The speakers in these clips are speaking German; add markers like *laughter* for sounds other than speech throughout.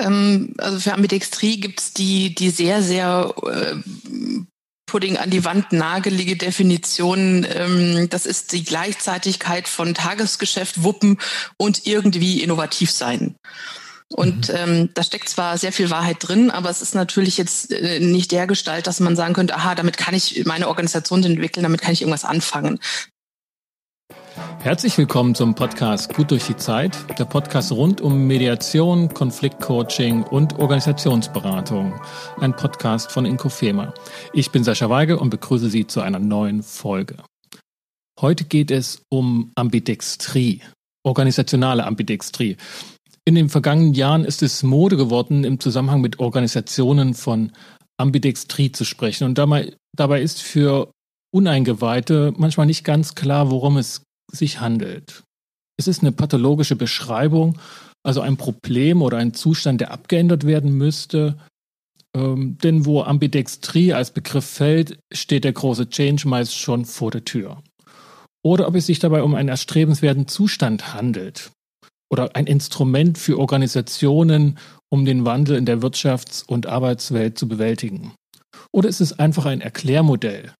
Ähm, also für Ambidextrie gibt es die, die sehr, sehr äh, Pudding an die Wand nagelige Definition. Ähm, das ist die Gleichzeitigkeit von Tagesgeschäft, Wuppen und irgendwie innovativ sein. Und mhm. ähm, da steckt zwar sehr viel Wahrheit drin, aber es ist natürlich jetzt äh, nicht der Gestalt, dass man sagen könnte, aha, damit kann ich meine Organisation entwickeln, damit kann ich irgendwas anfangen. Herzlich willkommen zum Podcast Gut durch die Zeit, der Podcast rund um Mediation, Konfliktcoaching und Organisationsberatung. Ein Podcast von Inkofema. Ich bin Sascha Weige und begrüße Sie zu einer neuen Folge. Heute geht es um Ambidextrie, organisationale Ambidextrie. In den vergangenen Jahren ist es Mode geworden, im Zusammenhang mit Organisationen von Ambidextrie zu sprechen. Und dabei, dabei ist für Uneingeweihte manchmal nicht ganz klar, worum es sich handelt. Es ist eine pathologische Beschreibung, also ein Problem oder ein Zustand, der abgeändert werden müsste. Ähm, denn wo Ambidextrie als Begriff fällt, steht der große Change meist schon vor der Tür. Oder ob es sich dabei um einen erstrebenswerten Zustand handelt oder ein Instrument für Organisationen, um den Wandel in der Wirtschafts- und Arbeitswelt zu bewältigen. Oder ist es einfach ein Erklärmodell,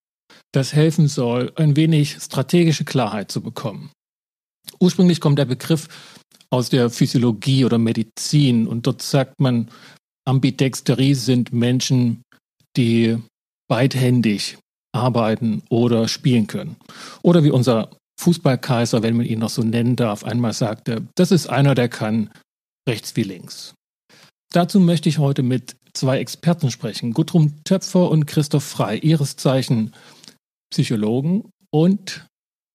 das helfen soll, ein wenig strategische Klarheit zu bekommen. Ursprünglich kommt der Begriff aus der Physiologie oder Medizin und dort sagt man, Ambidexterie sind Menschen, die beidhändig arbeiten oder spielen können. Oder wie unser Fußballkaiser, wenn man ihn noch so nennen darf, einmal sagte, das ist einer, der kann rechts wie links. Dazu möchte ich heute mit zwei Experten sprechen, Gudrun Töpfer und Christoph Frei, ihres Zeichen Psychologen und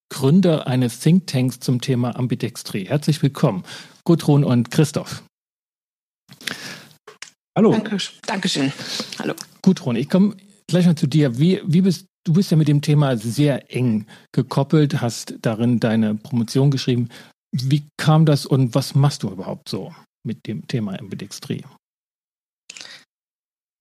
Gründer eines Thinktanks zum Thema Ambidextrie. Herzlich willkommen, Gudrun und Christoph. Hallo. Danke, Dankeschön. Hallo. Gudrun, ich komme gleich mal zu dir. Wie, wie bist, du bist ja mit dem Thema sehr eng gekoppelt, hast darin deine Promotion geschrieben. Wie kam das und was machst du überhaupt so mit dem Thema Ambidextrie?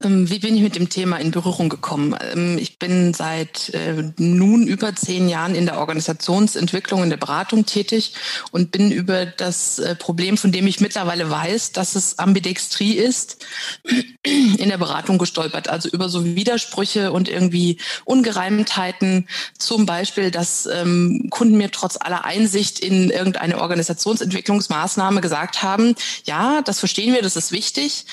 Ähm, wie bin ich mit dem Thema in Berührung gekommen? Ähm, ich bin seit äh, nun über zehn Jahren in der Organisationsentwicklung, in der Beratung tätig und bin über das äh, Problem, von dem ich mittlerweile weiß, dass es Ambidextrie ist, *clears throat* in der Beratung gestolpert. Also über so Widersprüche und irgendwie Ungereimtheiten. Zum Beispiel, dass ähm, Kunden mir trotz aller Einsicht in irgendeine Organisationsentwicklungsmaßnahme gesagt haben, ja, das verstehen wir, das ist wichtig.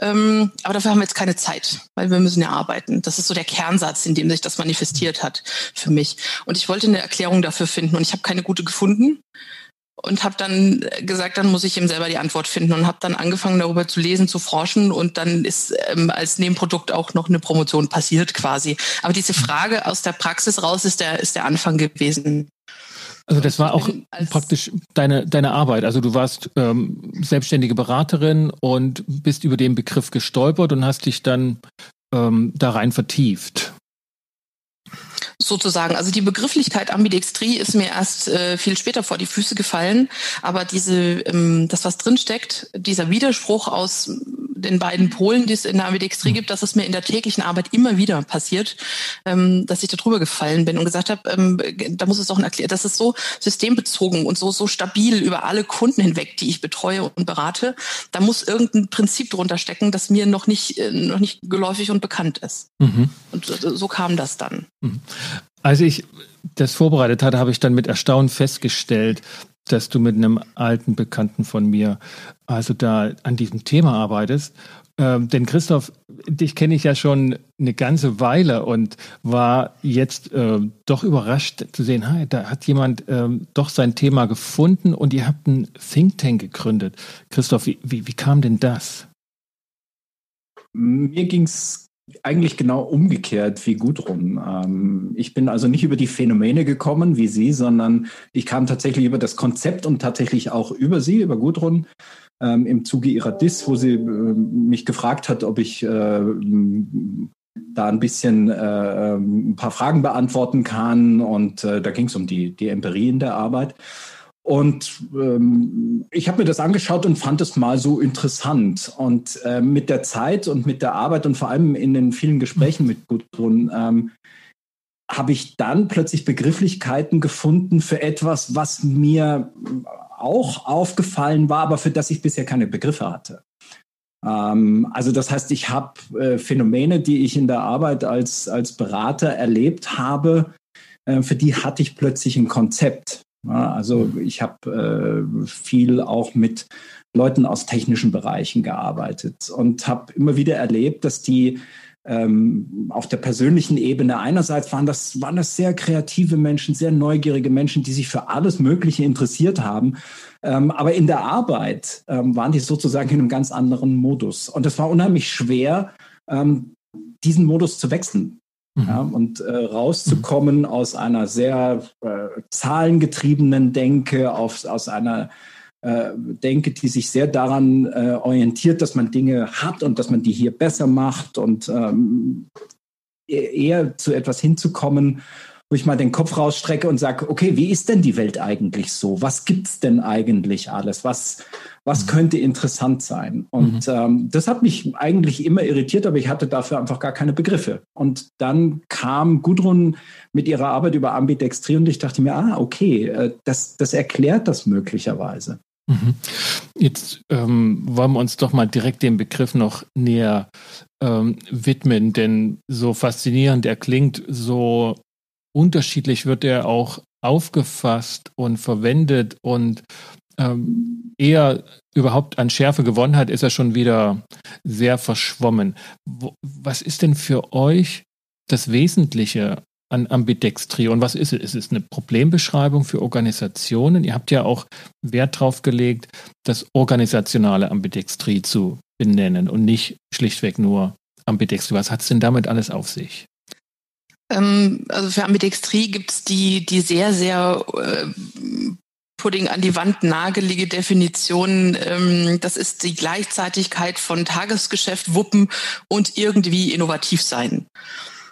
Ähm, aber dafür haben wir jetzt keine Zeit, weil wir müssen ja arbeiten. Das ist so der Kernsatz, in dem sich das manifestiert hat für mich. Und ich wollte eine Erklärung dafür finden und ich habe keine gute gefunden und habe dann gesagt, dann muss ich eben selber die Antwort finden und habe dann angefangen darüber zu lesen, zu forschen und dann ist ähm, als Nebenprodukt auch noch eine Promotion passiert quasi. Aber diese Frage aus der Praxis raus ist der ist der Anfang gewesen. Also das war auch praktisch deine, deine Arbeit. Also du warst ähm, selbstständige Beraterin und bist über den Begriff gestolpert und hast dich dann ähm, da rein vertieft sozusagen. Also die Begrifflichkeit Ambidextrie ist mir erst äh, viel später vor die Füße gefallen, aber diese, ähm, das was drinsteckt, dieser Widerspruch aus den beiden Polen, die es in der Ambidextrie gibt, dass es mir in der täglichen Arbeit immer wieder passiert, ähm, dass ich da drüber gefallen bin und gesagt habe, ähm, da muss es doch ein erklären, das ist so systembezogen und so so stabil über alle Kunden hinweg, die ich betreue und berate. Da muss irgendein Prinzip drunter stecken, das mir noch nicht äh, noch nicht geläufig und bekannt ist. Mhm. Und so kam das dann. Mhm. Als ich das vorbereitet hatte, habe ich dann mit Erstaunen festgestellt, dass du mit einem alten Bekannten von mir also da an diesem Thema arbeitest. Ähm, denn Christoph, dich kenne ich ja schon eine ganze Weile und war jetzt äh, doch überrascht zu sehen, hey, da hat jemand ähm, doch sein Thema gefunden und ihr habt einen Think Tank gegründet. Christoph, wie, wie, wie kam denn das? Mir ging es eigentlich genau umgekehrt wie Gudrun. Ähm, ich bin also nicht über die Phänomene gekommen wie Sie, sondern ich kam tatsächlich über das Konzept und tatsächlich auch über Sie, über Gudrun, ähm, im Zuge ihrer Dis, wo sie äh, mich gefragt hat, ob ich äh, da ein bisschen äh, ein paar Fragen beantworten kann. Und da ging es um die, die Empirie in der Arbeit. Und ähm, ich habe mir das angeschaut und fand es mal so interessant. Und äh, mit der Zeit und mit der Arbeit und vor allem in den vielen Gesprächen mit Gudrun ähm, habe ich dann plötzlich Begrifflichkeiten gefunden für etwas, was mir auch aufgefallen war, aber für das ich bisher keine Begriffe hatte. Ähm, also das heißt, ich habe äh, Phänomene, die ich in der Arbeit als, als Berater erlebt habe, äh, für die hatte ich plötzlich ein Konzept. Also ich habe äh, viel auch mit Leuten aus technischen Bereichen gearbeitet und habe immer wieder erlebt, dass die ähm, auf der persönlichen Ebene einerseits waren das, waren das sehr kreative Menschen, sehr neugierige Menschen, die sich für alles Mögliche interessiert haben. Ähm, aber in der Arbeit ähm, waren die sozusagen in einem ganz anderen Modus. Und es war unheimlich schwer, ähm, diesen Modus zu wechseln. Mhm. Ja, und äh, rauszukommen mhm. aus einer sehr äh, zahlengetriebenen Denke, auf, aus einer äh, denke, die sich sehr daran äh, orientiert, dass man Dinge hat und dass man die hier besser macht und ähm, e-, eher zu etwas hinzukommen, wo ich mal den Kopf rausstrecke und sage, okay, wie ist denn die Welt eigentlich so? Was gibt's denn eigentlich alles? Was, was mhm. könnte interessant sein? Und mhm. ähm, das hat mich eigentlich immer irritiert, aber ich hatte dafür einfach gar keine Begriffe. Und dann kam Gudrun mit ihrer Arbeit über Ambidextrie und ich dachte mir, ah, okay, äh, das, das erklärt das möglicherweise. Mhm. Jetzt ähm, wollen wir uns doch mal direkt dem Begriff noch näher ähm, widmen, denn so faszinierend er klingt, so unterschiedlich wird er auch aufgefasst und verwendet und ähm, eher überhaupt an Schärfe gewonnen hat, ist er schon wieder sehr verschwommen. Wo, was ist denn für euch das Wesentliche an Ambidextrie. Und was ist es? Ist es eine Problembeschreibung für Organisationen? Ihr habt ja auch Wert darauf gelegt, das organisationale Ambidextrie zu benennen und nicht schlichtweg nur Ambidextrie. Was hat es denn damit alles auf sich? Ähm, also für Ambidextrie gibt es die, die sehr, sehr äh, Pudding an die Wand nagelige Definition. Ähm, das ist die Gleichzeitigkeit von Tagesgeschäft, Wuppen und irgendwie innovativ sein.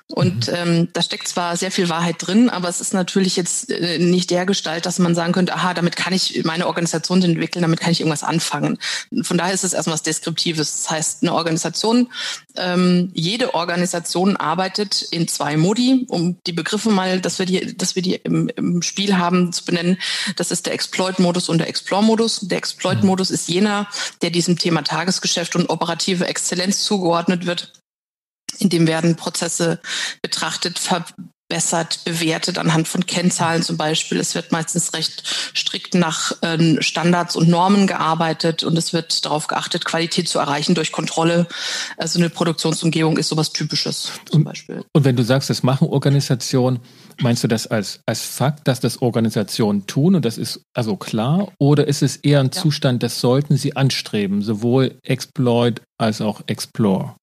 Und mhm. ähm, da steckt zwar sehr viel Wahrheit drin, aber es ist natürlich jetzt äh, nicht der Gestalt, dass man sagen könnte, aha, damit kann ich meine Organisation entwickeln, damit kann ich irgendwas anfangen. Von daher ist es erstmal was Deskriptives. Das heißt, eine Organisation, ähm, jede Organisation arbeitet in zwei Modi, um die Begriffe mal, dass wir die, dass wir die im, im Spiel haben, zu benennen. Das ist der Exploit-Modus und der Explore-Modus. Der Exploit-Modus ist jener, der diesem Thema Tagesgeschäft und operative Exzellenz zugeordnet wird in dem werden Prozesse betrachtet, verbessert, bewertet anhand von Kennzahlen zum Beispiel. Es wird meistens recht strikt nach äh, Standards und Normen gearbeitet und es wird darauf geachtet, Qualität zu erreichen durch Kontrolle. Also eine Produktionsumgebung ist sowas Typisches zum Beispiel. Und wenn du sagst, das machen Organisationen, meinst du das als, als Fakt, dass das Organisationen tun und das ist also klar? Oder ist es eher ein ja. Zustand, das sollten sie anstreben, sowohl Exploit als auch Explore?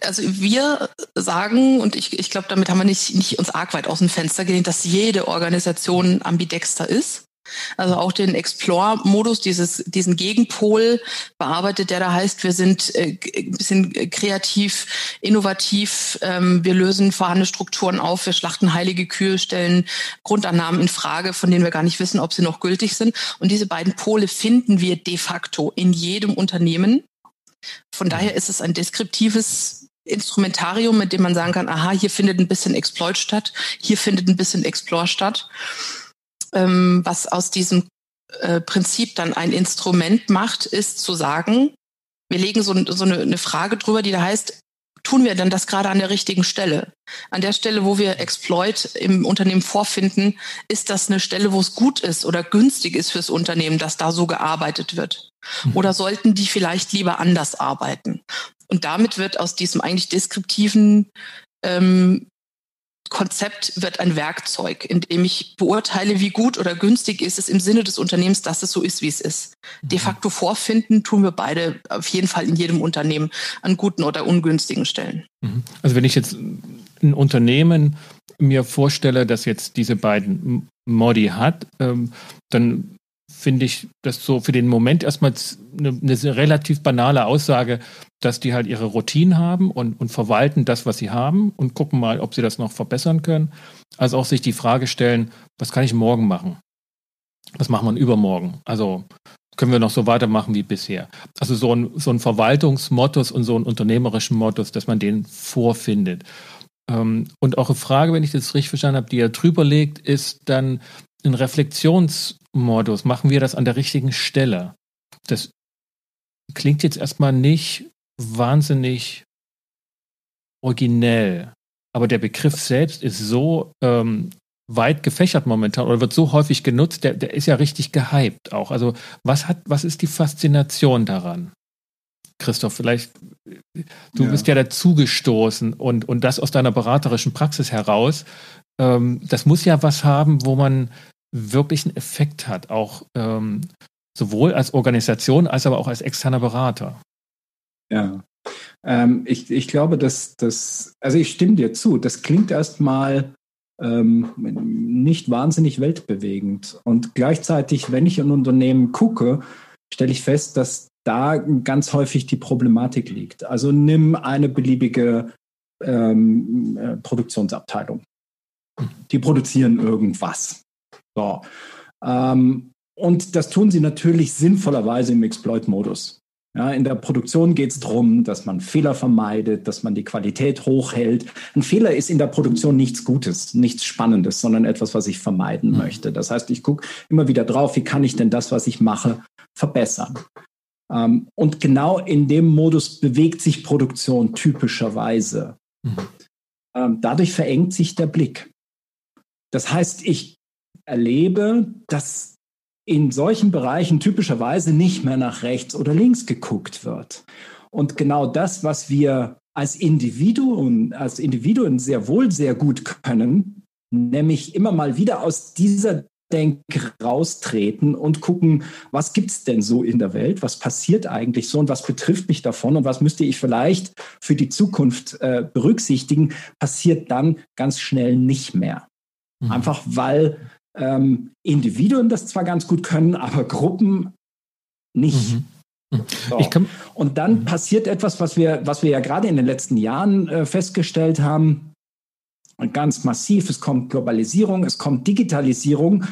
Also wir sagen, und ich, ich glaube, damit haben wir nicht, nicht uns arg weit aus dem Fenster gelehnt, dass jede Organisation ambidexter ist. Also auch den Explore-Modus, dieses, diesen Gegenpol bearbeitet, der da heißt, wir sind äh, ein bisschen kreativ, innovativ, ähm, wir lösen vorhandene Strukturen auf, wir schlachten heilige Kühe, stellen Grundannahmen in Frage, von denen wir gar nicht wissen, ob sie noch gültig sind. Und diese beiden Pole finden wir de facto in jedem Unternehmen. Von mhm. daher ist es ein deskriptives Instrumentarium, mit dem man sagen kann, aha, hier findet ein bisschen Exploit statt, hier findet ein bisschen Explore statt, ähm, was aus diesem äh, Prinzip dann ein Instrument macht, ist zu sagen, wir legen so, so eine, eine Frage drüber, die da heißt, tun wir denn das gerade an der richtigen Stelle? An der Stelle, wo wir Exploit im Unternehmen vorfinden, ist das eine Stelle, wo es gut ist oder günstig ist fürs Unternehmen, dass da so gearbeitet wird? Mhm. Oder sollten die vielleicht lieber anders arbeiten? Und damit wird aus diesem eigentlich deskriptiven ähm, Konzept wird ein Werkzeug, in dem ich beurteile, wie gut oder günstig ist es im Sinne des Unternehmens, dass es so ist, wie es ist. De mhm. facto vorfinden tun wir beide auf jeden Fall in jedem Unternehmen an guten oder ungünstigen Stellen. Mhm. Also wenn ich jetzt ein Unternehmen mir vorstelle, dass jetzt diese beiden Modi hat, ähm, dann finde ich das so für den Moment erstmal eine, eine, relativ banale Aussage, dass die halt ihre Routinen haben und, und verwalten das, was sie haben und gucken mal, ob sie das noch verbessern können. Also auch sich die Frage stellen, was kann ich morgen machen? Was machen wir übermorgen? Also können wir noch so weitermachen wie bisher? Also so ein, so ein Verwaltungsmottos und so ein unternehmerischen Mottos, dass man den vorfindet. Ähm, und auch eine Frage, wenn ich das richtig verstanden habe, die er drüber legt, ist dann ein Reflexionsmodus. Machen wir das an der richtigen Stelle? Das klingt jetzt erstmal nicht wahnsinnig originell, aber der Begriff selbst ist so ähm, weit gefächert momentan oder wird so häufig genutzt, der, der ist ja richtig gehypt auch. Also was hat, was ist die Faszination daran? Christoph, vielleicht, du ja. bist ja dazugestoßen und, und das aus deiner beraterischen Praxis heraus. Ähm, das muss ja was haben, wo man wirklich einen Effekt hat, auch ähm, sowohl als Organisation als aber auch als externer Berater. Ja, ähm, ich, ich glaube, dass das, also ich stimme dir zu, das klingt erstmal ähm, nicht wahnsinnig weltbewegend. Und gleichzeitig, wenn ich in Unternehmen gucke, stelle ich fest, dass da ganz häufig die Problematik liegt. Also nimm eine beliebige ähm, äh, Produktionsabteilung. Die produzieren irgendwas. So. Ähm, und das tun sie natürlich sinnvollerweise im Exploit-Modus. Ja, in der Produktion geht es darum, dass man Fehler vermeidet, dass man die Qualität hochhält. Ein Fehler ist in der Produktion nichts Gutes, nichts Spannendes, sondern etwas, was ich vermeiden mhm. möchte. Das heißt, ich gucke immer wieder drauf, wie kann ich denn das, was ich mache, verbessern. Ähm, und genau in dem Modus bewegt sich Produktion typischerweise. Mhm. Ähm, dadurch verengt sich der Blick. Das heißt, ich erlebe, dass in solchen Bereichen typischerweise nicht mehr nach rechts oder links geguckt wird. Und genau das, was wir als Individuen, als Individuen sehr wohl sehr gut können, nämlich immer mal wieder aus dieser Denke raustreten und gucken, was gibt es denn so in der Welt, was passiert eigentlich so und was betrifft mich davon und was müsste ich vielleicht für die Zukunft äh, berücksichtigen, passiert dann ganz schnell nicht mehr. Mhm. Einfach weil ähm, Individuen das zwar ganz gut können, aber Gruppen nicht. Mhm. mhm. So. Und dann mhm. passiert etwas, was wir, was wir ja gerade in den letzten Jahren äh, festgestellt haben, ganz massiv. Es kommt Globalisierung, es kommt Digitalisierung.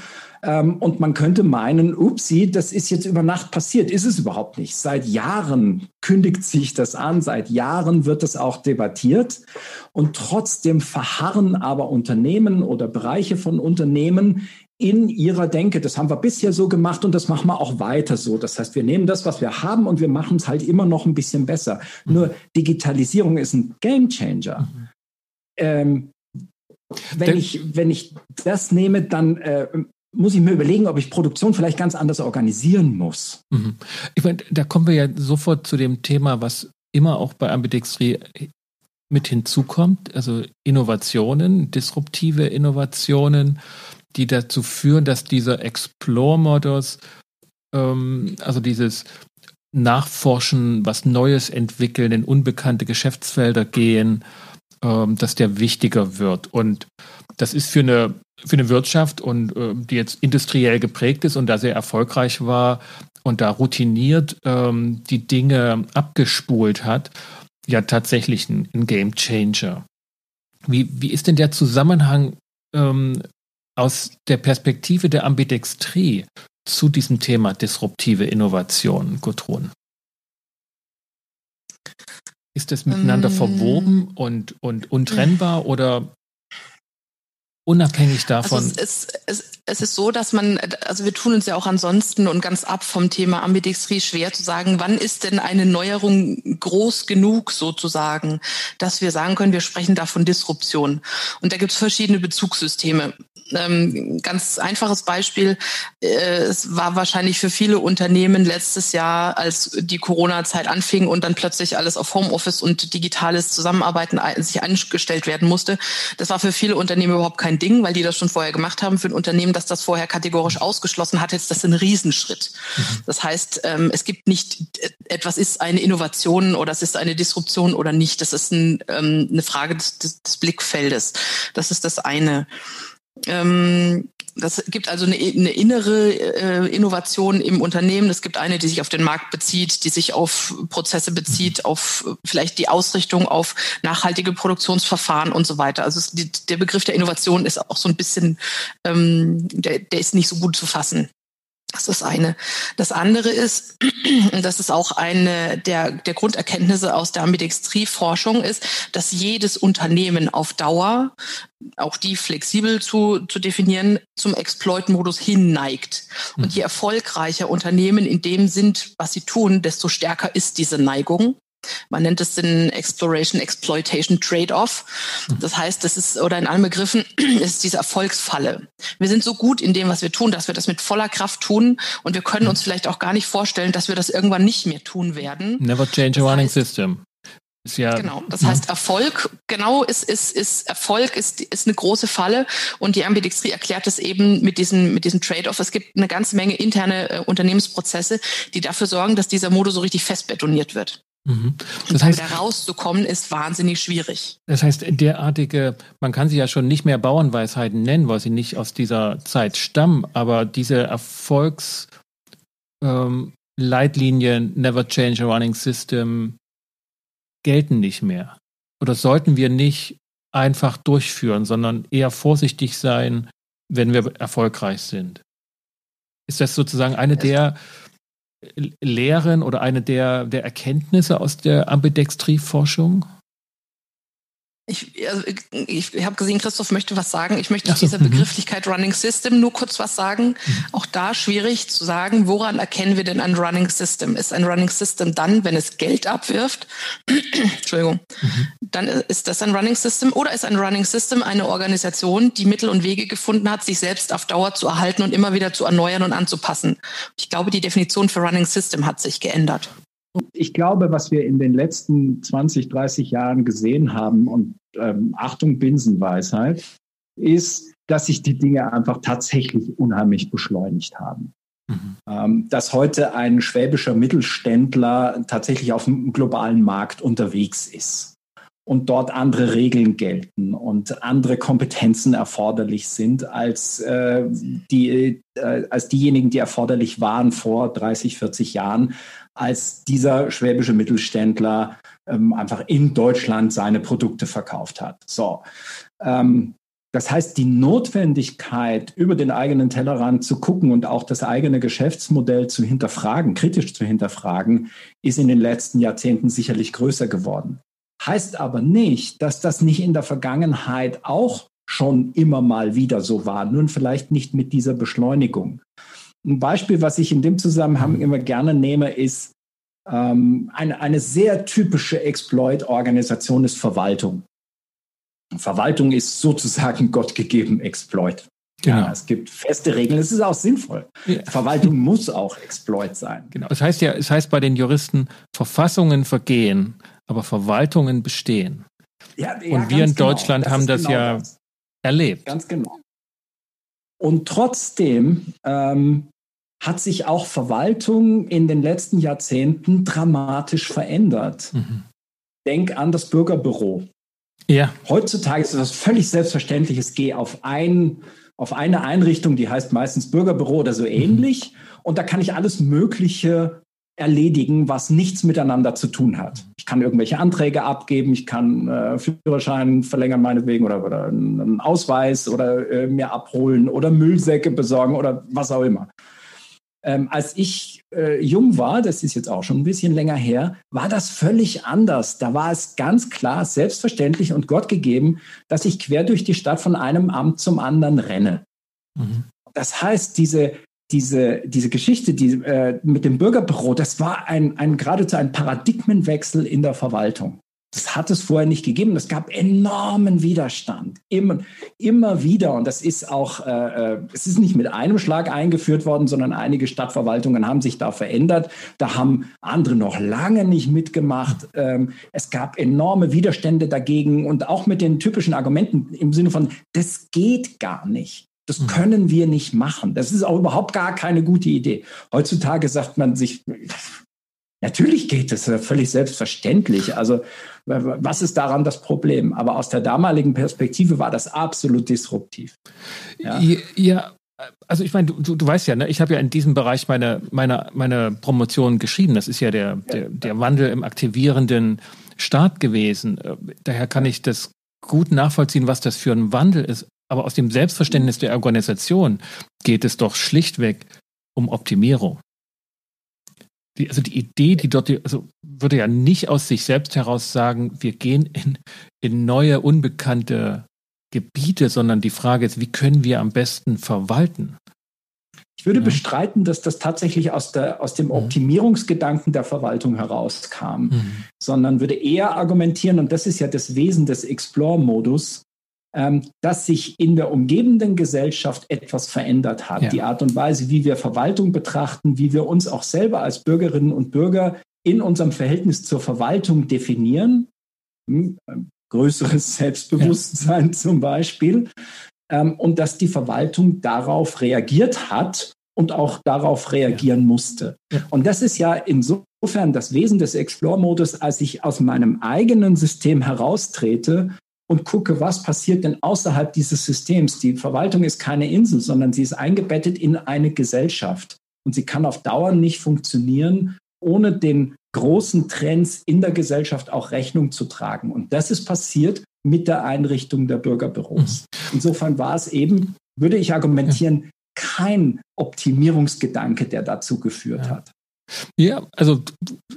Ähm, und man könnte meinen, upsie, das ist jetzt über Nacht passiert. Ist es überhaupt nicht. Seit Jahren kündigt sich das an, seit Jahren wird es auch debattiert. Und trotzdem verharren aber Unternehmen oder Bereiche von Unternehmen in ihrer Denke. Das haben wir bisher so gemacht und das machen wir auch weiter so. Das heißt, wir nehmen das, was wir haben und wir machen es halt immer noch ein bisschen besser. Mhm. Nur Digitalisierung ist ein Gamechanger. Mhm. Ähm, wenn, ich, wenn ich das nehme, dann äh, muss ich mir überlegen, ob ich Produktion vielleicht ganz anders organisieren muss. Mhm. Ich meine, da kommen wir ja sofort zu dem Thema, was immer auch bei Ambidextrie mit hinzukommt, also Innovationen, disruptive Innovationen, die dazu führen, dass dieser Explore-Modus, ähm, also dieses Nachforschen, was Neues entwickeln, in unbekannte Geschäftsfelder gehen, ähm, dass der wichtiger wird. Und das ist für eine, für eine Wirtschaft und äh, die jetzt industriell geprägt ist und da sehr erfolgreich war und da routiniert ähm, die Dinge abgespult hat, ja tatsächlich ein, ein Game Changer. Wie, wie ist denn der Zusammenhang ähm, aus der Perspektive der Ambidextrie zu diesem Thema disruptive Innovation, Gudrun? Ist das miteinander ähm, verwoben und, und untrennbar oder unabhängig davon? Also es, ist, es, es ist so, dass man, also wir tun uns ja auch ansonsten und ganz ab vom Thema Ambidextrie schwer zu sagen, wann ist denn eine Neuerung groß genug sozusagen, dass wir sagen können, wir sprechen da von Disruption. Und da gibt es verschiedene Bezugssysteme ähm, ganz einfaches Beispiel. Äh, es war wahrscheinlich für viele Unternehmen letztes Jahr, als die Corona-Zeit anfing und dann plötzlich alles auf Homeoffice und digitales Zusammenarbeiten sich eingestellt werden musste. Das war für viele Unternehmen überhaupt kein Ding, weil die das schon vorher gemacht haben. Für ein Unternehmen, das das vorher kategorisch ausgeschlossen hat, ist das ein Riesenschritt. Mhm. Das heißt, ähm, es gibt nicht, äh, etwas ist eine Innovation oder es ist eine Disruption oder nicht. Das ist ein, ähm, eine Frage des, des Blickfeldes. Das ist das eine. Ähm, das gibt also eine, eine innere äh, Innovation im Unternehmen. Es gibt eine, die sich auf den Markt bezieht, die sich auf Prozesse bezieht, auf vielleicht die Ausrichtung auf nachhaltige Produktionsverfahren und so weiter. Also es, die, der Begriff der Innovation ist auch so ein bisschen, ähm, der, der ist nicht so gut zu fassen. Das ist eine. Das andere ist, *clears throat* das ist auch eine der, der Grunderkenntnisse aus der Ambidextrie-Forschung ist, dass jedes Unternehmen auf Dauer, auch die flexibel zu, zu definieren, zum Exploit-Modus hinneigt. Und hm. je erfolgreicher Unternehmen in dem sind, was sie tun, desto stärker ist diese Neigung. Man nennt es den Exploration Exploitation Trade-off. Das heißt, das ist, oder in allen Begriffen, *clears throat* ist diese Erfolgsfalle. Wir sind so gut in dem, was wir tun, dass wir das mit voller Kraft tun und wir können uns vielleicht auch gar nicht vorstellen, dass wir das irgendwann nicht mehr tun werden. Never change a running heißt, system. Ja, genau. Das ja. heißt, Erfolg, genau, ist, ist, ist, Erfolg ist, ist eine große Falle. Und die Ambidextrie erklärt es eben mit diesem, mit diesem Trade-off. Es gibt eine ganze Menge interne äh, Unternehmensprozesse, die dafür sorgen, dass dieser Modus so richtig festbetoniert wird. Mhm. Das heißt, da rauszukommen ist wahnsinnig schwierig. Das heißt, derartige, man kann sie ja schon nicht mehr Bauernweisheiten nennen, weil sie nicht aus dieser Zeit stammen, aber diese Erfolgsleitlinien, ähm, Never Change a Running System, gelten nicht mehr. Oder sollten wir nicht einfach durchführen, sondern eher vorsichtig sein, wenn wir erfolgreich sind? Ist das sozusagen eine der Lehren oder eine der, der Erkenntnisse aus der Ambidextrie-Forschung? Ich, also ich, ich habe gesehen, Christoph möchte was sagen. Ich möchte zu dieser mhm. Begrifflichkeit Running System nur kurz was sagen. Mhm. Auch da schwierig zu sagen, woran erkennen wir denn ein Running System? Ist ein Running System dann, wenn es Geld abwirft? *clears throat* Entschuldigung. Mhm. Dann ist das ein Running System oder ist ein Running System eine Organisation, die Mittel und Wege gefunden hat, sich selbst auf Dauer zu erhalten und immer wieder zu erneuern und anzupassen? Ich glaube, die Definition für Running System hat sich geändert. Ich glaube, was wir in den letzten 20, 30 Jahren gesehen haben, und ähm, Achtung, Binsenweisheit, ist, dass sich die Dinge einfach tatsächlich unheimlich beschleunigt haben. Mhm. Ähm, dass heute ein schwäbischer Mittelständler tatsächlich auf dem globalen Markt unterwegs ist und dort andere Regeln gelten und andere Kompetenzen erforderlich sind als, äh, die, äh, als diejenigen, die erforderlich waren vor 30, 40 Jahren, als dieser schwäbische Mittelständler ähm, einfach in Deutschland seine Produkte verkauft hat. So. Ähm, das heißt, die Notwendigkeit, über den eigenen Tellerrand zu gucken und auch das eigene Geschäftsmodell zu hinterfragen, kritisch zu hinterfragen, ist in den letzten Jahrzehnten sicherlich größer geworden. Heißt aber nicht, dass das nicht in der Vergangenheit auch schon immer mal wieder so war, nun vielleicht nicht mit dieser Beschleunigung. Ein Beispiel, was ich in dem Zusammenhang immer gerne nehme, ist ähm, eine, eine sehr typische Exploit-Organisation ist Verwaltung. Verwaltung ist sozusagen *laughs* gottgegeben Exploit. Genau. Ja, es gibt feste Regeln. Es ist auch sinnvoll. Ja. Verwaltung muss auch Exploit sein. Genau. Es heißt ja, es heißt bei den Juristen, Verfassungen vergehen, aber Verwaltungen bestehen. Ja, Und wir in genau. Deutschland das haben das genau ja erlebt. Ganz genau. Und trotzdem ähm, hat sich auch Verwaltung in den letzten Jahrzehnten dramatisch verändert. Mhm. Denk an das Bürgerbüro. Ja. Heutzutage ist es völlig selbstverständlich, es gehe auf, ein, auf eine Einrichtung, die heißt meistens Bürgerbüro oder so mhm. ähnlich. Und da kann ich alles Mögliche erledigen, was nichts miteinander zu tun hat. Ich kann irgendwelche Anträge abgeben, ich kann äh, Führerschein verlängern meinetwegen oder, oder einen Ausweis oder äh, mir abholen oder Müllsäcke besorgen oder was auch immer. Ähm, als ich äh, jung war, das ist jetzt auch schon ein bisschen länger her, war das völlig anders. Da war es ganz klar, selbstverständlich und Gott gegeben, dass ich quer durch die Stadt von einem Amt zum anderen renne. Mhm. Das heißt, diese, diese, diese Geschichte die, äh, mit dem Bürgerbüro, das war ein, ein geradezu ein Paradigmenwechsel in der Verwaltung. Das hat es vorher nicht gegeben. Es gab enormen Widerstand. Immer, immer wieder. Und das ist auch, äh, äh, es ist nicht mit einem Schlag eingeführt worden, sondern einige Stadtverwaltungen haben sich da verändert. Da haben andere noch lange nicht mitgemacht. Ähm, es gab enorme Widerstände dagegen und auch mit den typischen Argumenten im Sinne von, das geht gar nicht. Das mhm. können wir nicht machen. Das ist auch überhaupt gar keine gute Idee. Heutzutage sagt man sich, Natürlich geht es, völlig selbstverständlich. Also was ist daran das Problem? Aber aus der damaligen Perspektive war das absolut disruptiv. Ja, ja also ich meine, du, du weißt ja, ne, ich habe ja in diesem Bereich meine, meine, meine Promotion geschrieben. Das ist ja der, der, der Wandel im aktivierenden Staat gewesen. Äh, daher kann ich das gut nachvollziehen, was das für ein Wandel ist. Aber aus dem Selbstverständnis der Organisation geht es doch schlichtweg um Optimierung. Die, also die Idee, die dort, also würde ja nicht aus sich selbst heraus sagen, wir gehen in, in neue, unbekannte Gebiete, sondern die Frage ist, wie können wir am besten verwalten? Ich würde ja. bestreiten, dass das tatsächlich aus, der, aus dem mhm. Optimierungsgedanken der Verwaltung herauskam, mhm. sondern würde eher argumentieren, und das ist ja das Wesen des Explore-Modus, dass sich in der umgebenden Gesellschaft etwas verändert hat. Ja. Die Art und Weise, wie wir Verwaltung betrachten, wie wir uns auch selber als Bürgerinnen und Bürger in unserem Verhältnis zur Verwaltung definieren. Hm, größeres Selbstbewusstsein ja. *laughs* zum Beispiel ähm, und dass die Verwaltung darauf reagiert hat und auch darauf reagieren ja. musste. Und das ist ja insofern das Wesen des Explore-Modus, als ich aus meinem eigenen System heraustrete und gucke, was passiert denn außerhalb dieses Systems. Die Verwaltung ist keine Insel, sondern sie ist eingebettet in eine Gesellschaft. Und sie kann auf Dauer nicht funktionieren, ohne den großen Trends in der Gesellschaft auch Rechnung zu tragen. Und das ist passiert mit der Einrichtung der Bürgerbüros. Mhm. Insofern war es eben, würde ich argumentieren, kein Optimierungsgedanke, der dazu geführt ja. hat. Ja, also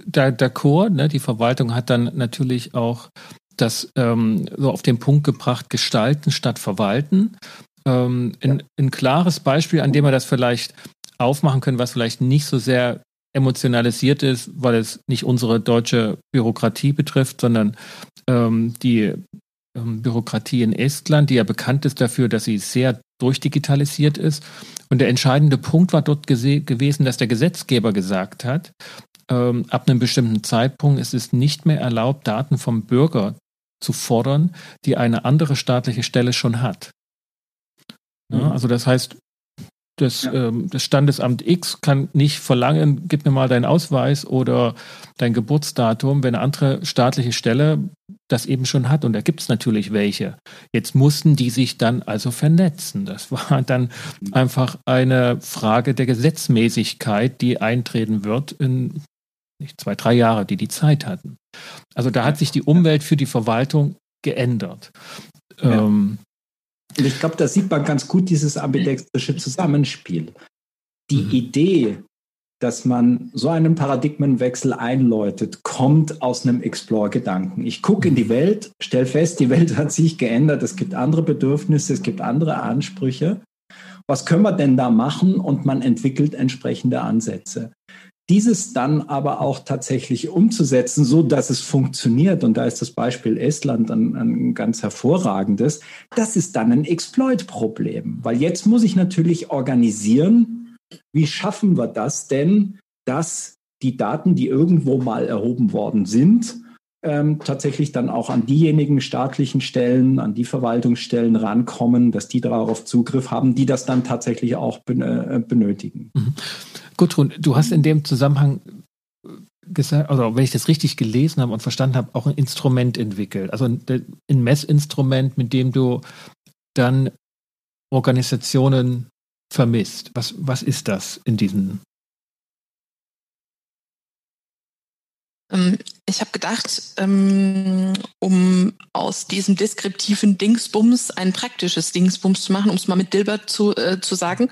der, der Chor, ne, die Verwaltung hat dann natürlich auch das ähm, so auf den Punkt gebracht, gestalten statt verwalten. Ähm, ein, ein klares Beispiel, an dem wir das vielleicht aufmachen können, was vielleicht nicht so sehr emotionalisiert ist, weil es nicht unsere deutsche Bürokratie betrifft, sondern ähm, die ähm, Bürokratie in Estland, die ja bekannt ist dafür, dass sie sehr durchdigitalisiert ist. Und der entscheidende Punkt war dort gewesen, dass der Gesetzgeber gesagt hat, ähm, ab einem bestimmten Zeitpunkt ist es nicht mehr erlaubt, Daten vom Bürger zu fordern, die eine andere staatliche Stelle schon hat. Ja, mhm. also das heißt, das, ja. ähm, das Standesamt X kann nicht verlangen, gib mir mal deinen Ausweis oder dein Geburtsdatum, wenn eine andere staatliche Stelle das eben schon hat. Und da gibt es natürlich welche. Jetzt mussten die sich dann also vernetzen. Das war *laughs* dann einfach eine Frage der Gesetzmäßigkeit, die eintreten wird in nicht, zwei, drei Jahre, die die Zeit hatten. Also da hat sich die Umwelt für die Verwaltung geändert. Ja. Ähm, und ich glaube, da sieht man ganz gut dieses ambidextrische Zusammenspiel. Die mhm. Idee, dass man so einen Paradigmenwechsel einläutet, kommt aus einem Explore-Gedanken. Ich gucke in die Welt, stelle fest, die Welt hat sich geändert, es gibt andere Bedürfnisse, es gibt andere Ansprüche. Was können wir denn da machen? Und man entwickelt entsprechende Ansätze dieses dann aber auch tatsächlich umzusetzen, so dass es funktioniert, und da ist das Beispiel Estland ein, ein ganz hervorragendes, das ist dann ein Exploit-Problem, weil jetzt muss ich natürlich organisieren, wie schaffen wir das denn, dass die Daten, die irgendwo mal erhoben worden sind, ähm, tatsächlich dann auch an diejenigen staatlichen Stellen, an die Verwaltungsstellen rankommen, dass die darauf Zugriff haben, die das dann tatsächlich auch äh, benötigen. Mhm. Gudrun, du hast in dem Zusammenhang gesagt, also wenn ich das richtig gelesen habe und verstanden habe, auch ein Instrument entwickelt. Also ein, ein Messinstrument, mit dem du dann Organisationen vermisst. Was, was ist das in diesen Ähm, ich habe gedacht, ähm, um aus diesem deskriptiven Dingsbums ein praktisches Dingsbums zu machen, um es mal mit Dilbert zu, äh, zu sagen,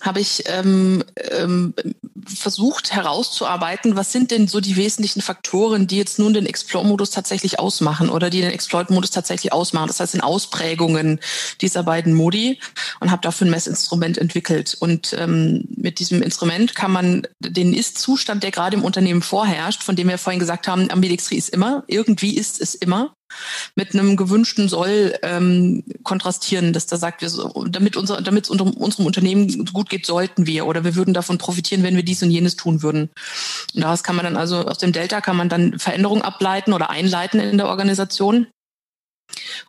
habe ich ähm, ähm, versucht herauszuarbeiten, was sind denn so die wesentlichen Faktoren, die jetzt nun den Explore-Modus tatsächlich ausmachen oder die den Exploit-Modus tatsächlich ausmachen. Das heißt in Ausprägungen dieser beiden Modi und habe dafür ein Messinstrument entwickelt. Und ähm, mit diesem Instrument kann man den Ist-Zustand, der gerade im Unternehmen vorherrscht, von dem wir vorhin gesagt haben, Ambidextrie ist immer, irgendwie ist es immer, mit einem gewünschten Soll ähm, kontrastieren, dass da sagt, wir so, damit unser, damit es unter, unserem Unternehmen gut geht, sollten wir oder wir würden davon profitieren, wenn wir dies und jenes tun würden. Und daraus kann man dann also aus dem Delta kann man dann Veränderungen ableiten oder einleiten in der Organisation.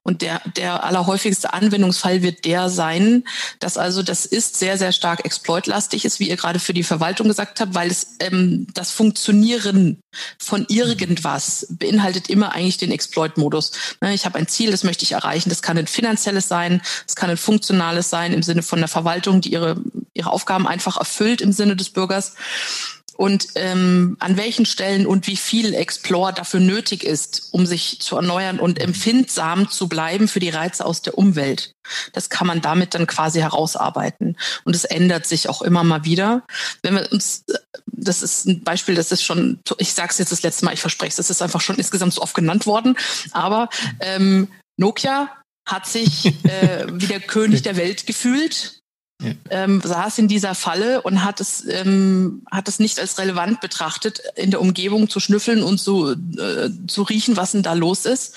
Und der, der allerhäufigste Anwendungsfall wird der sein, dass also das ist sehr, sehr stark exploitlastig ist, wie ihr gerade für die Verwaltung gesagt habt, weil es ähm, das Funktionieren von irgendwas beinhaltet immer eigentlich den Exploit-Modus. Ne, ich habe ein Ziel, das möchte ich erreichen. Das kann ein finanzielles sein, das kann ein funktionales sein im Sinne von der Verwaltung, die ihre, ihre Aufgaben einfach erfüllt im Sinne des Bürgers. Und ähm, an welchen Stellen und wie viel Explore dafür nötig ist, um sich zu erneuern und empfindsam zu bleiben für die Reize aus der Umwelt. Das kann man damit dann quasi herausarbeiten. Und es ändert sich auch immer mal wieder. Wenn wir uns, das ist ein Beispiel, das ist schon, ich sage es jetzt das letzte Mal, ich verspreche es, das ist einfach schon insgesamt so oft genannt worden. Aber ähm, Nokia hat sich äh, wie der König *laughs* der Welt gefühlt ja. ähm, saß in dieser Falle und hat es, ähm, hat es nicht als relevant betrachtet, in der Umgebung zu schnüffeln und zu, äh, zu riechen, was denn da los ist.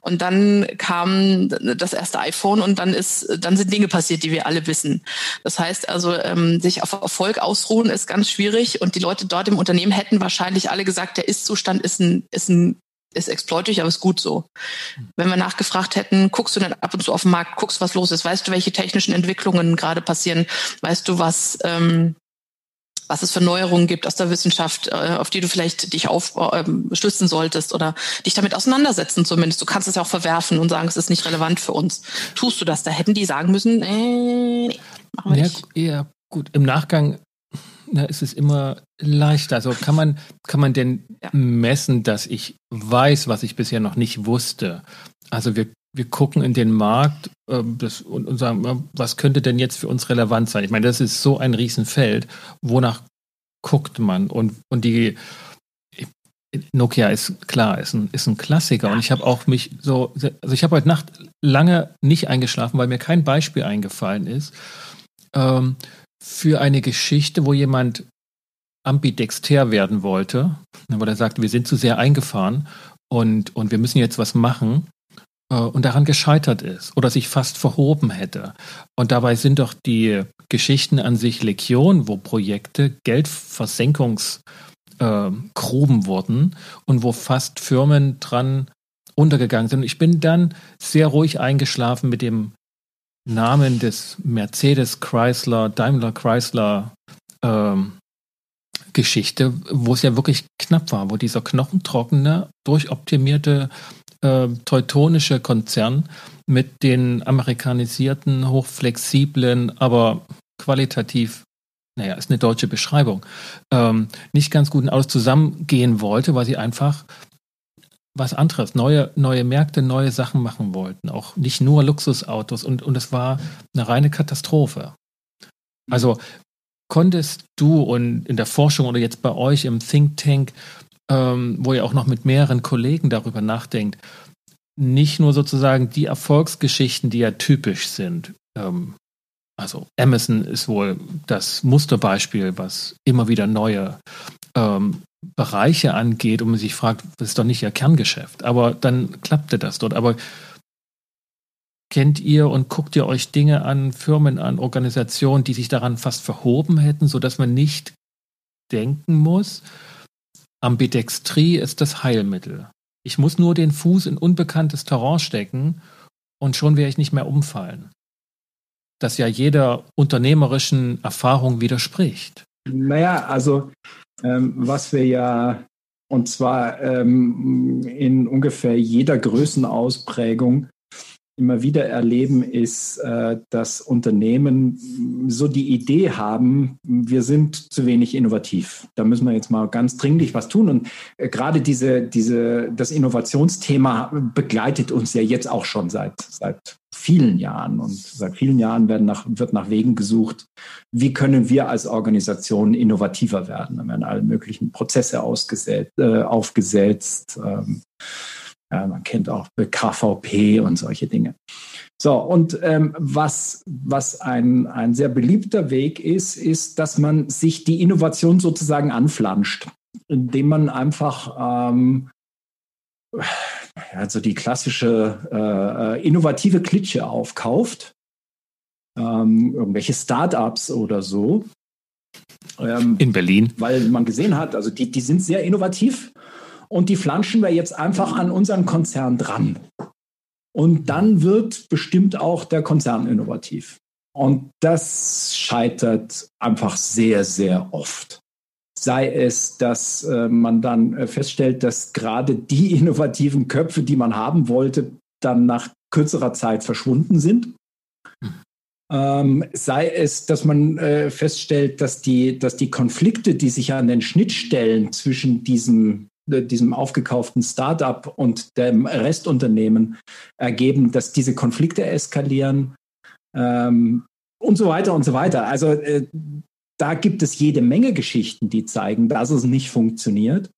Und dann kam das erste iPhone und dann ist, dann sind Dinge passiert, die wir alle wissen. Das heißt also, ähm, sich auf Erfolg ausruhen ist ganz schwierig und die Leute dort im Unternehmen hätten wahrscheinlich alle gesagt, der Ist-Zustand ist ein, ist ein ist exploitig, aber ist gut so. Wenn wir nachgefragt hätten, guckst du denn ab und zu auf den Markt, guckst, was los ist, weißt du, welche technischen Entwicklungen gerade passieren, weißt du, was, ähm, was es für Neuerungen gibt aus der Wissenschaft, äh, auf die du vielleicht dich aufstützen ähm, solltest oder dich damit auseinandersetzen zumindest. Du kannst es ja auch verwerfen und sagen, es ist nicht relevant für uns. Tust du das? Da hätten die sagen müssen, äh, nee, machen wir ja, nicht. Ja, gut. Im Nachgang na, ist es immer leichter. Also kann man, kann man denn ja. messen, dass ich weiß, was ich bisher noch nicht wusste? Also wir, wir gucken in den Markt äh, das, und, und sagen, was könnte denn jetzt für uns relevant sein? Ich meine, das ist so ein Riesenfeld. Wonach guckt man? Und, und die Nokia ist klar, ist ein, ist ein Klassiker. Und ich habe auch mich so, also ich habe heute Nacht lange nicht eingeschlafen, weil mir kein Beispiel eingefallen ist. Ähm, für eine Geschichte, wo jemand ambidexter werden wollte, wo er sagte, wir sind zu sehr eingefahren und, und wir müssen jetzt was machen äh, und daran gescheitert ist oder sich fast verhoben hätte. Und dabei sind doch die Geschichten an sich Legion, wo Projekte Geldversenkungsgruben äh, wurden und wo fast Firmen dran untergegangen sind. Ich bin dann sehr ruhig eingeschlafen mit dem Namen des Mercedes Chrysler, Daimler Chrysler ähm, Geschichte, wo es ja wirklich knapp war, wo dieser knochentrockene, durchoptimierte äh, teutonische Konzern mit den amerikanisierten, hochflexiblen, aber qualitativ, naja, ist eine deutsche Beschreibung, ähm, nicht ganz guten Autos zusammengehen wollte, weil sie einfach was anderes, neue, neue Märkte, neue Sachen machen wollten. Auch nicht nur Luxusautos und, und es war eine reine Katastrophe. Also konntest du und in der Forschung oder jetzt bei euch im Think Tank, ähm, wo ihr auch noch mit mehreren Kollegen darüber nachdenkt, nicht nur sozusagen die Erfolgsgeschichten, die ja typisch sind. Ähm, also Amazon ist wohl das Musterbeispiel, was immer wieder neue ähm, Bereiche angeht und man sich fragt, das ist doch nicht ihr Kerngeschäft. Aber dann klappte das dort. Aber kennt ihr und guckt ihr euch Dinge an, Firmen an, Organisationen, die sich daran fast verhoben hätten, sodass man nicht denken muss, Ambidextrie ist das Heilmittel. Ich muss nur den Fuß in unbekanntes Terrain stecken und schon werde ich nicht mehr umfallen. Das ja jeder unternehmerischen Erfahrung widerspricht. Naja, also ähm, was wir ja, und zwar ähm, in ungefähr jeder Größenausprägung immer wieder erleben, ist, äh, dass Unternehmen so die Idee haben, wir sind zu wenig innovativ. Da müssen wir jetzt mal ganz dringlich was tun. Und äh, gerade diese, diese, das Innovationsthema begleitet uns ja jetzt auch schon seit, seit vielen Jahren. Und seit vielen Jahren werden nach, wird nach Wegen gesucht, wie können wir als Organisation innovativer werden. Da werden alle möglichen Prozesse ausgesetzt, äh, aufgesetzt. Ähm, ja, man kennt auch KVP und solche Dinge. So, und ähm, was, was ein, ein sehr beliebter Weg ist, ist, dass man sich die Innovation sozusagen anflanscht, indem man einfach ähm, also die klassische äh, innovative Klitsche aufkauft, ähm, irgendwelche Startups oder so. Ähm, In Berlin. Weil man gesehen hat, also die, die sind sehr innovativ und die flanschen wir jetzt einfach an unseren Konzern dran. Und dann wird bestimmt auch der Konzern innovativ. Und das scheitert einfach sehr, sehr oft. Sei es, dass äh, man dann äh, feststellt, dass gerade die *laughs* innovativen Köpfe, die man haben wollte, dann nach kürzerer Zeit verschwunden sind. Ähm, sei es, dass man äh, feststellt, dass die, dass die Konflikte, die sich an den Schnittstellen zwischen diesem, diesem aufgekauften Startup und dem Restunternehmen ergeben, dass diese Konflikte eskalieren ähm, und so weiter und so weiter. Also äh, da gibt es jede Menge Geschichten, die zeigen, dass es nicht funktioniert.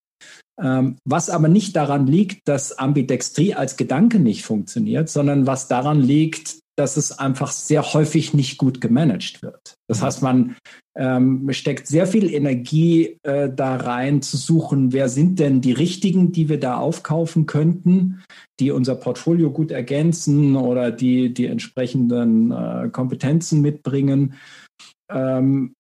Ähm, was aber nicht daran liegt, dass Ambidextrie als Gedanke nicht funktioniert, sondern was daran liegt, dass es einfach sehr häufig nicht gut gemanagt wird. Das heißt, man ähm, steckt sehr viel Energie äh, da rein zu suchen, wer sind denn die richtigen, die wir da aufkaufen könnten, die unser Portfolio gut ergänzen oder die die entsprechenden äh, Kompetenzen mitbringen. Ähm,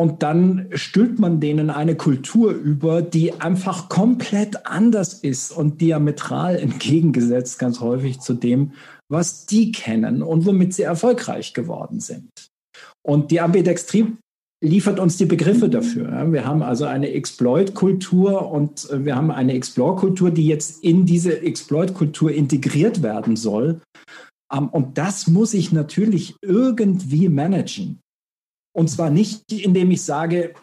und dann stülpt man denen eine Kultur über, die einfach komplett anders ist und diametral entgegengesetzt ganz häufig zu dem, was die kennen und womit sie erfolgreich geworden sind. Und die Ambidextrie liefert uns die Begriffe dafür. Wir haben also eine Exploit-Kultur und wir haben eine Explore-Kultur, die jetzt in diese Exploit-Kultur integriert werden soll. Ähm, und das muss ich natürlich irgendwie managen. Und zwar nicht, indem ich sage,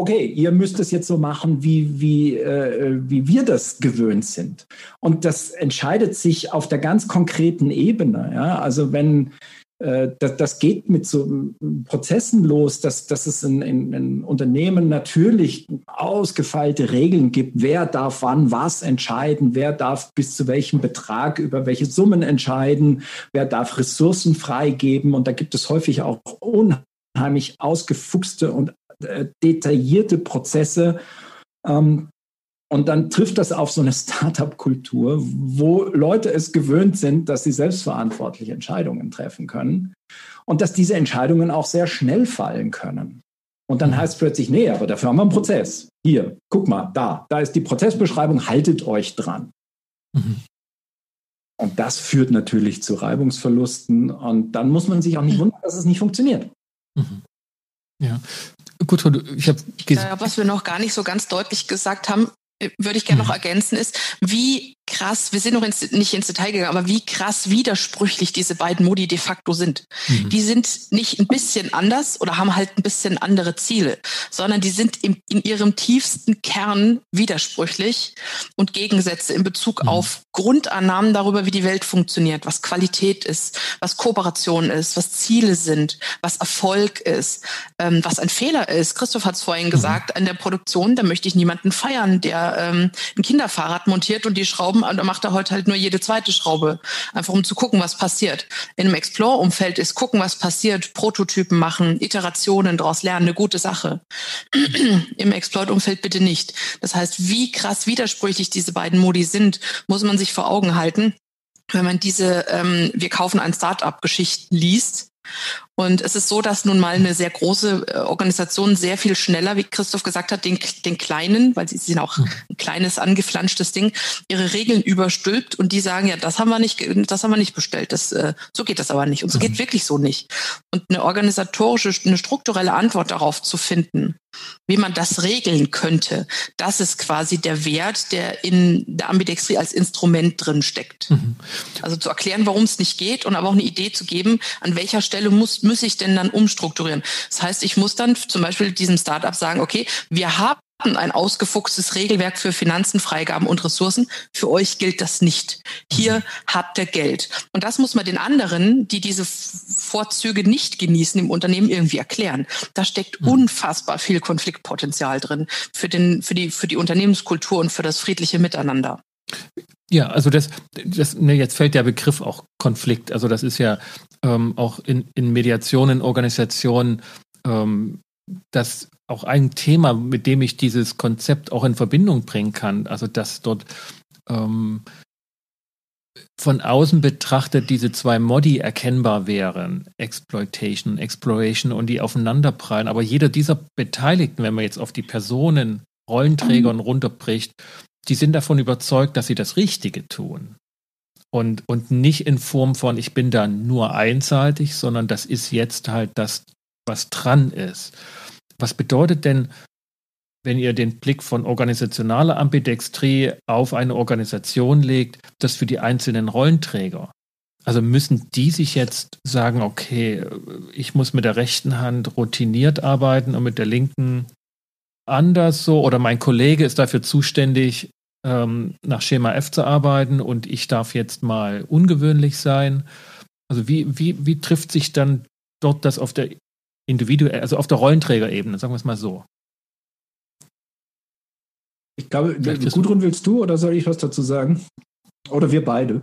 okay, ihr müsst es jetzt so machen, wie, wie, äh, wie wir das gewöhnt sind. Und das entscheidet sich auf der ganz konkreten Ebene. Ja? Also wenn äh, das, das geht mit so Prozessen los, dass, dass es in, in, in Unternehmen natürlich ausgefeilte Regeln gibt, wer darf wann was entscheiden, wer darf bis zu welchem Betrag über welche Summen entscheiden, wer darf Ressourcen freigeben. Und da gibt es häufig auch unheimlich unheimlich ausgefuchste und äh, detaillierte Prozesse. Ähm, und dann trifft das auf so eine Startup-Kultur, wo Leute es gewöhnt sind, dass sie selbstverantwortlich Entscheidungen treffen können und dass diese Entscheidungen auch sehr schnell fallen können. Und dann mhm. heißt es plötzlich, nee, aber dafür haben wir einen Prozess. Hier, guck mal, da, da ist die Prozessbeschreibung, haltet euch dran. Mhm. Und das führt natürlich zu Reibungsverlusten. Und dann muss man sich auch nicht wundern, dass es nicht funktioniert. Mhm. Ja, gut, ich habe was wir noch gar nicht so ganz deutlich gesagt haben, äh, würde ich gerne noch mhm. ergänzen, ist, wie krass, wir sind noch ins, nicht ins Detail gegangen, aber wie krass widersprüchlich diese beiden Modi de facto sind. Mhm. Die sind nicht ein bisschen anders oder haben halt ein bisschen andere Ziele, sondern die sind im, in ihrem tiefsten Kern widersprüchlich und Gegensätze in Bezug mhm. auf Grundannahmen darüber, wie die Welt funktioniert, was Qualität ist, was Kooperation ist, was Ziele sind, was Erfolg ist, ähm, was ein Fehler ist. Christoph hat es vorhin mhm. gesagt, an der Produktion, da möchte ich niemanden feiern, der ähm, ein Kinderfahrrad montiert und die Schrauben Schrauben und dann macht er heute halt nur jede zweite Schraube, einfach um zu gucken, was passiert. In einem Explore-Umfeld ist gucken, was passiert, Prototypen machen, Iterationen daraus lernen, eine gute Sache. *clears throat* Im Exploit-Umfeld bitte nicht. Das heißt, wie krass widersprüchlich diese beiden Modi sind, muss man sich vor Augen halten wenn man diese ähm, Wir kaufen ein Startup-Geschichten liest, und es ist so, dass nun mal eine sehr große äh, Organisation sehr viel schneller, wie Christoph gesagt hat, den, den kleinen, weil sie sind auch ein kleines angeflanschtes Ding, ihre Regeln überstülpt und die sagen, ja, das haben wir nicht, das haben wir nicht bestellt. Das, äh, so geht das aber nicht. Und so geht mhm. wirklich so nicht. Und eine organisatorische, eine strukturelle Antwort darauf zu finden, wie man das regeln könnte, das ist quasi der Wert, der in der Ambidextrie als Instrument drin steckt. Mhm. Also zu erklären, warum es nicht geht und aber auch eine Idee zu geben, an welcher Stelle muss, muss ich denn dann umstrukturieren. Das heißt, ich muss dann zum Beispiel diesem Startup sagen, okay, wir haben ein ausgefuchstes Regelwerk für Finanzen, Freigaben und Ressourcen. Für euch gilt das nicht. Hier habt ihr Geld. Und das muss man den anderen, die diese Vorzüge nicht genießen im Unternehmen, irgendwie erklären. Da steckt mhm. unfassbar viel Konfliktpotenzial drin für, den, für, die, für die Unternehmenskultur und für das friedliche Miteinander. Ja, also das, das ne, jetzt fällt der Begriff auch Konflikt. Also das ist ja ähm, auch in, in Mediationen, Organisationen ähm, das auch ein Thema, mit dem ich dieses Konzept auch in Verbindung bringen kann. Also dass dort ähm, von außen betrachtet diese zwei Modi erkennbar wären, Exploitation, Exploration und die aufeinanderprallen. Aber jeder dieser Beteiligten, wenn man jetzt auf die Personen, Rollenträgern mhm. runterbricht, die sind davon überzeugt, dass sie das Richtige tun. Und, und nicht in Form von, ich bin da nur einseitig, sondern das ist jetzt halt das, was dran ist. Was bedeutet denn, wenn ihr den Blick von organisationaler Ambidextrie auf eine Organisation legt, das für die einzelnen Rollenträger? Also müssen die sich jetzt sagen, okay, ich muss mit der rechten Hand routiniert arbeiten und mit der linken anders so oder mein Kollege ist dafür zuständig, ähm, nach Schema F zu arbeiten und ich darf jetzt mal ungewöhnlich sein. Also wie, wie, wie trifft sich dann dort das auf der individuell, also auf der Rollenträgerebene, sagen wir es mal so? Ich glaube, Gudrun, willst du oder soll ich was dazu sagen? Oder wir beide?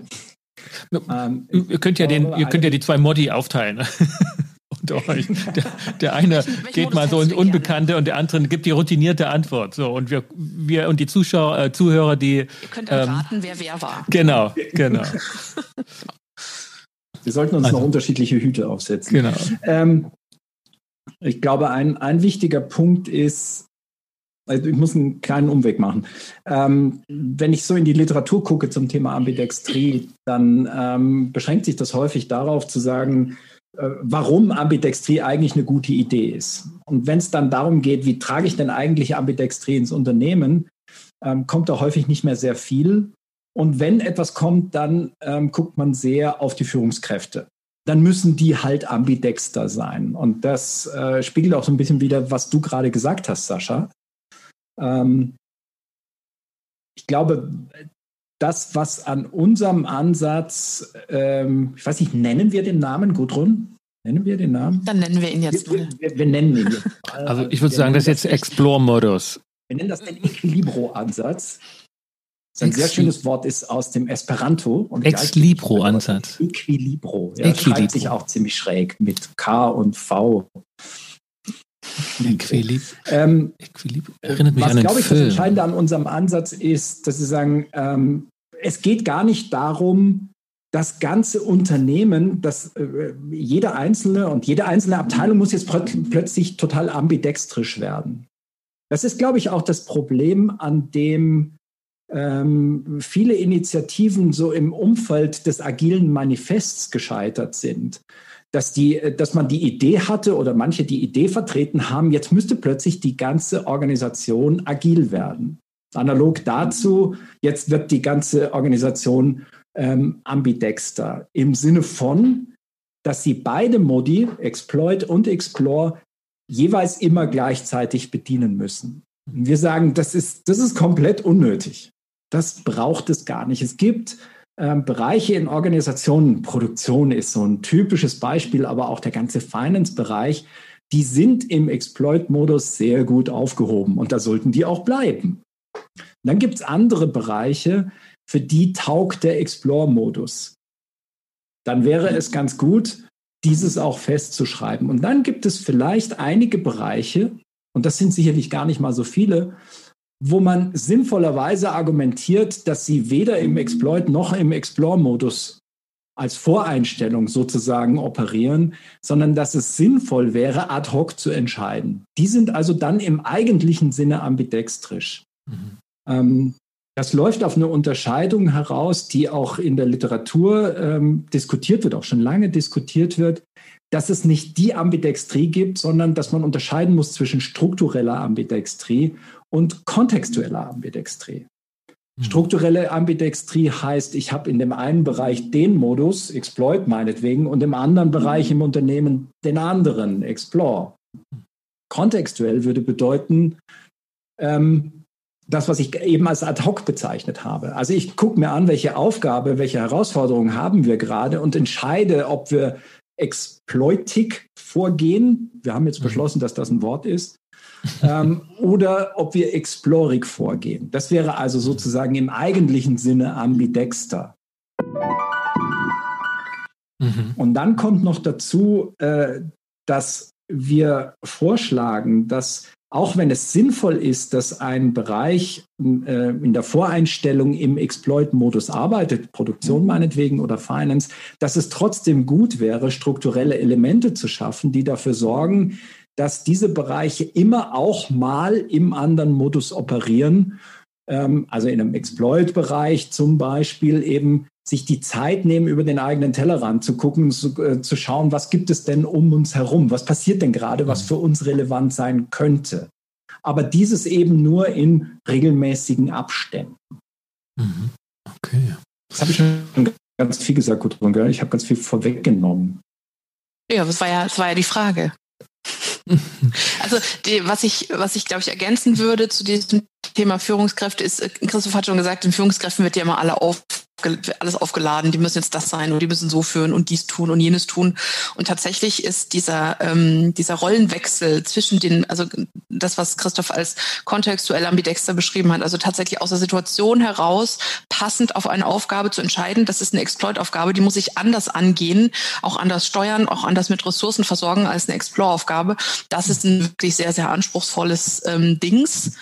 Ähm, ihr könnt ja den, ihr könnt ja die zwei Modi aufteilen. *laughs* und euch. Der, der eine geht mal so ins Unbekannte gerne? und der andere gibt die routinierte Antwort. So und wir, wir und die Zuschauer, äh, Zuhörer, die. Ihr könnt ähm, raten, wer wer war. Genau, genau. *laughs* wir sollten uns also, noch unterschiedliche Hüte aufsetzen. Genau. Ähm, ich glaube, ein, ein wichtiger Punkt ist, also ich muss einen kleinen Umweg machen. Ähm, wenn ich so in die Literatur gucke zum Thema Ambidextrie, dann ähm, beschränkt sich das häufig darauf zu sagen, äh, warum Ambidextrie eigentlich eine gute Idee ist. Und wenn es dann darum geht, wie trage ich denn eigentlich Ambidextrie ins Unternehmen, ähm, kommt da häufig nicht mehr sehr viel. Und wenn etwas kommt, dann ähm, guckt man sehr auf die Führungskräfte dann müssen die halt ambidexter sein. Und das äh, spiegelt auch so ein bisschen wieder, was du gerade gesagt hast, Sascha. Ähm, ich glaube, das, was an unserem Ansatz, ähm, ich weiß nicht, nennen wir den Namen, Gudrun? Nennen wir den Namen? Dann nennen wir ihn jetzt. Wir, wir, wir nennen ihn jetzt. *laughs* Also ich würde sagen, das ist jetzt Explore-Modus. Wir nennen das den Equilibro-Ansatz. Ein sehr schönes Wort ist aus dem Esperanto. Ex-Libro-Ansatz. Equilibro. Ja, Equilibro. Schreibt sich auch ziemlich schräg mit K und V. Equilib ähm, Equilib erinnert mich was, an einen glaube ich, Film. das Entscheidende an unserem Ansatz ist, dass Sie sagen, ähm, es geht gar nicht darum, das ganze Unternehmen, dass äh, jeder einzelne und jede einzelne Abteilung muss jetzt plötzlich total ambidextrisch werden. Das ist, glaube ich, auch das Problem, an dem ähm, viele Initiativen so im Umfeld des agilen Manifests gescheitert sind dass, die, dass man die Idee hatte oder manche die Idee vertreten haben, jetzt müsste plötzlich die ganze Organisation agil werden. Analog dazu, jetzt wird die ganze Organisation ähm, ambidexter im Sinne von, dass sie beide Modi, Exploit und Explore, jeweils immer gleichzeitig bedienen müssen. Wir sagen, das ist, das ist komplett unnötig. Das braucht es gar nicht. Es gibt ähm, Bereiche in Organisationen, Produktion ist so ein typisches Beispiel, aber auch der ganze Finance-Bereich, die sind im Exploit-Modus sehr gut aufgehoben und da sollten die auch bleiben. Und dann gibt es andere Bereiche, für die taugt der Explore-Modus. Dann wäre es ganz gut, dieses auch festzuschreiben. Und dann gibt es vielleicht einige Bereiche, und das sind sicherlich gar nicht mal so viele, wo man sinnvollerweise argumentiert, dass sie weder im Exploit noch im Explore-Modus als Voreinstellung sozusagen operieren, sondern dass es sinnvoll wäre, ad hoc zu entscheiden. Die sind also dann im eigentlichen Sinne ambidextrisch. Mhm. Ähm, das läuft auf eine Unterscheidung heraus, die auch in der Literatur ähm, diskutiert wird, auch schon lange diskutiert wird, dass es nicht die Ambidextrie gibt, sondern dass man unterscheiden muss zwischen struktureller Ambidextrie und kontextueller Ambidextrie. Mhm. Strukturelle Ambidextrie heißt, ich habe in dem einen Bereich den Modus, Exploit meinetwegen, und im anderen Bereich im Unternehmen den anderen, Explore. Kontextuell würde bedeuten, ähm, das, was ich eben als ad hoc bezeichnet habe. Also ich gucke mir an, welche Aufgabe, welche Herausforderungen haben wir gerade und entscheide, ob wir exploitig vorgehen. Wir haben jetzt mhm. beschlossen, dass das ein Wort ist ähm, *laughs* oder ob wir explorig vorgehen. Das wäre also sozusagen im eigentlichen Sinne ambidexter. Mhm. Und dann kommt noch dazu, äh, dass wir vorschlagen, dass auch wenn es sinnvoll ist, dass ein Bereich äh, in der Voreinstellung im Exploit-Modus arbeitet, Produktion mhm. meinetwegen oder Finance, dass es trotzdem gut wäre, strukturelle Elemente zu schaffen, die dafür sorgen, dass diese Bereiche immer auch mal im anderen Modus operieren. Ähm, also in einem Exploit-Bereich zum Beispiel eben sich die Zeit nehmen, über den eigenen Tellerrand zu gucken, zu, äh, zu schauen, was gibt es denn um uns herum? Was passiert denn gerade, was mhm. für uns relevant sein könnte? Aber dieses eben nur in regelmäßigen Abständen. Mhm. Okay. Das habe ich schon ganz viel gesagt, Gudrun, gell? Ich habe ganz viel vorweggenommen. Ja, das war ja, das war ja die Frage. *laughs* also die, was ich, was ich glaube ich ergänzen würde zu diesem Thema Führungskräfte ist, äh, Christoph hat schon gesagt, in Führungskräften wird ja immer alle auf alles aufgeladen, die müssen jetzt das sein und die müssen so führen und dies tun und jenes tun. Und tatsächlich ist dieser, ähm, dieser Rollenwechsel zwischen den, also das, was Christoph als kontextuell ambidexter beschrieben hat, also tatsächlich aus der Situation heraus passend auf eine Aufgabe zu entscheiden, das ist eine Exploit-Aufgabe, die muss ich anders angehen, auch anders steuern, auch anders mit Ressourcen versorgen als eine Explore-Aufgabe. Das ist ein wirklich sehr, sehr anspruchsvolles ähm, Dings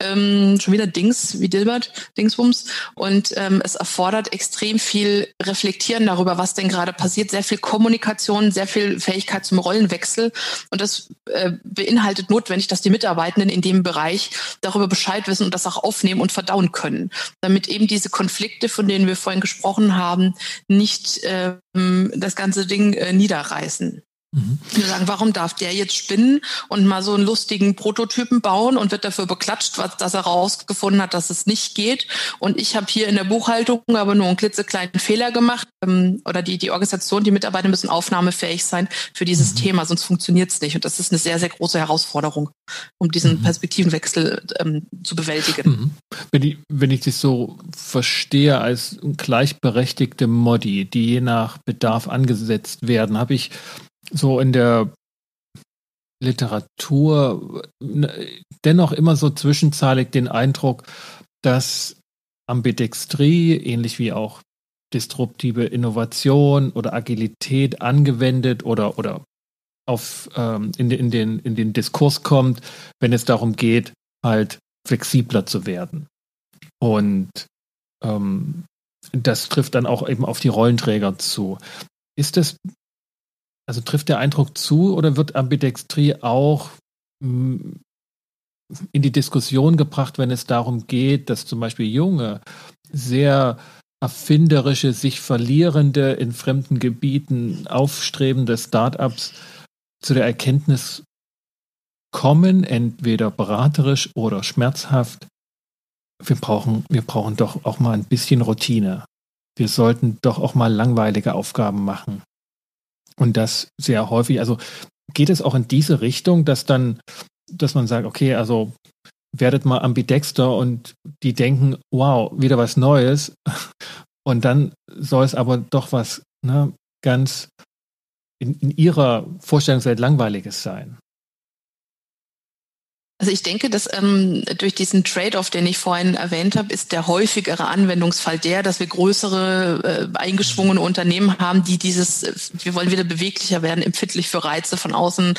ähm, schon wieder Dings wie Dilbert, Dingsbums. Und ähm, es erfordert extrem viel Reflektieren darüber, was denn gerade passiert, sehr viel Kommunikation, sehr viel Fähigkeit zum Rollenwechsel. Und das äh, beinhaltet notwendig, dass die Mitarbeitenden in dem Bereich darüber Bescheid wissen und das auch aufnehmen und verdauen können, damit eben diese Konflikte, von denen wir vorhin gesprochen haben, nicht ähm, das ganze Ding äh, niederreißen. Mhm. Wir sagen, warum darf der jetzt spinnen und mal so einen lustigen Prototypen bauen und wird dafür beklatscht, was, dass er rausgefunden hat, dass es nicht geht. Und ich habe hier in der Buchhaltung aber nur einen klitzekleinen Fehler gemacht. Ähm, oder die, die Organisation, die Mitarbeiter müssen aufnahmefähig sein für dieses mhm. Thema, sonst funktioniert es nicht. Und das ist eine sehr, sehr große Herausforderung, um diesen mhm. Perspektivenwechsel ähm, zu bewältigen. Mhm. Wenn, ich, wenn ich das so verstehe als gleichberechtigte Modi, die je nach Bedarf angesetzt werden, habe ich so in der Literatur ne, dennoch immer so zwischenzahlig den Eindruck, dass Ambidextrie, ähnlich wie auch disruptive Innovation oder Agilität angewendet oder, oder auf, ähm, in, in, den, in den Diskurs kommt, wenn es darum geht, halt flexibler zu werden. Und ähm, das trifft dann auch eben auf die Rollenträger zu. Ist das also trifft der Eindruck zu oder wird Ambidextrie auch mm, in die Diskussion gebracht, wenn es darum geht, dass zum Beispiel junge, sehr erfinderische, sich verlierende, in fremden Gebieten aufstrebende Startups zu der Erkenntnis kommen, entweder beraterisch oder schmerzhaft, wir brauchen, wir brauchen doch auch mal ein bisschen Routine. Wir sollten doch auch mal langweilige Aufgaben machen. Und das sehr häufig, also geht es auch in diese Richtung, dass dann, dass man sagt, okay, also werdet mal ambidexter und die denken, wow, wieder was Neues. *laughs* Und dann soll es aber doch was ne, ganz in, in ihrer Vorstellungswelt Langweiliges sein. Also ich denke, dass ähm, durch diesen Trade-off, den ich vorhin erwähnt habe, ist der häufigere Anwendungsfall der, dass wir größere äh, eingeschwungene Unternehmen haben, die dieses, äh, wir wollen wieder beweglicher werden, empfindlich für Reize von außen,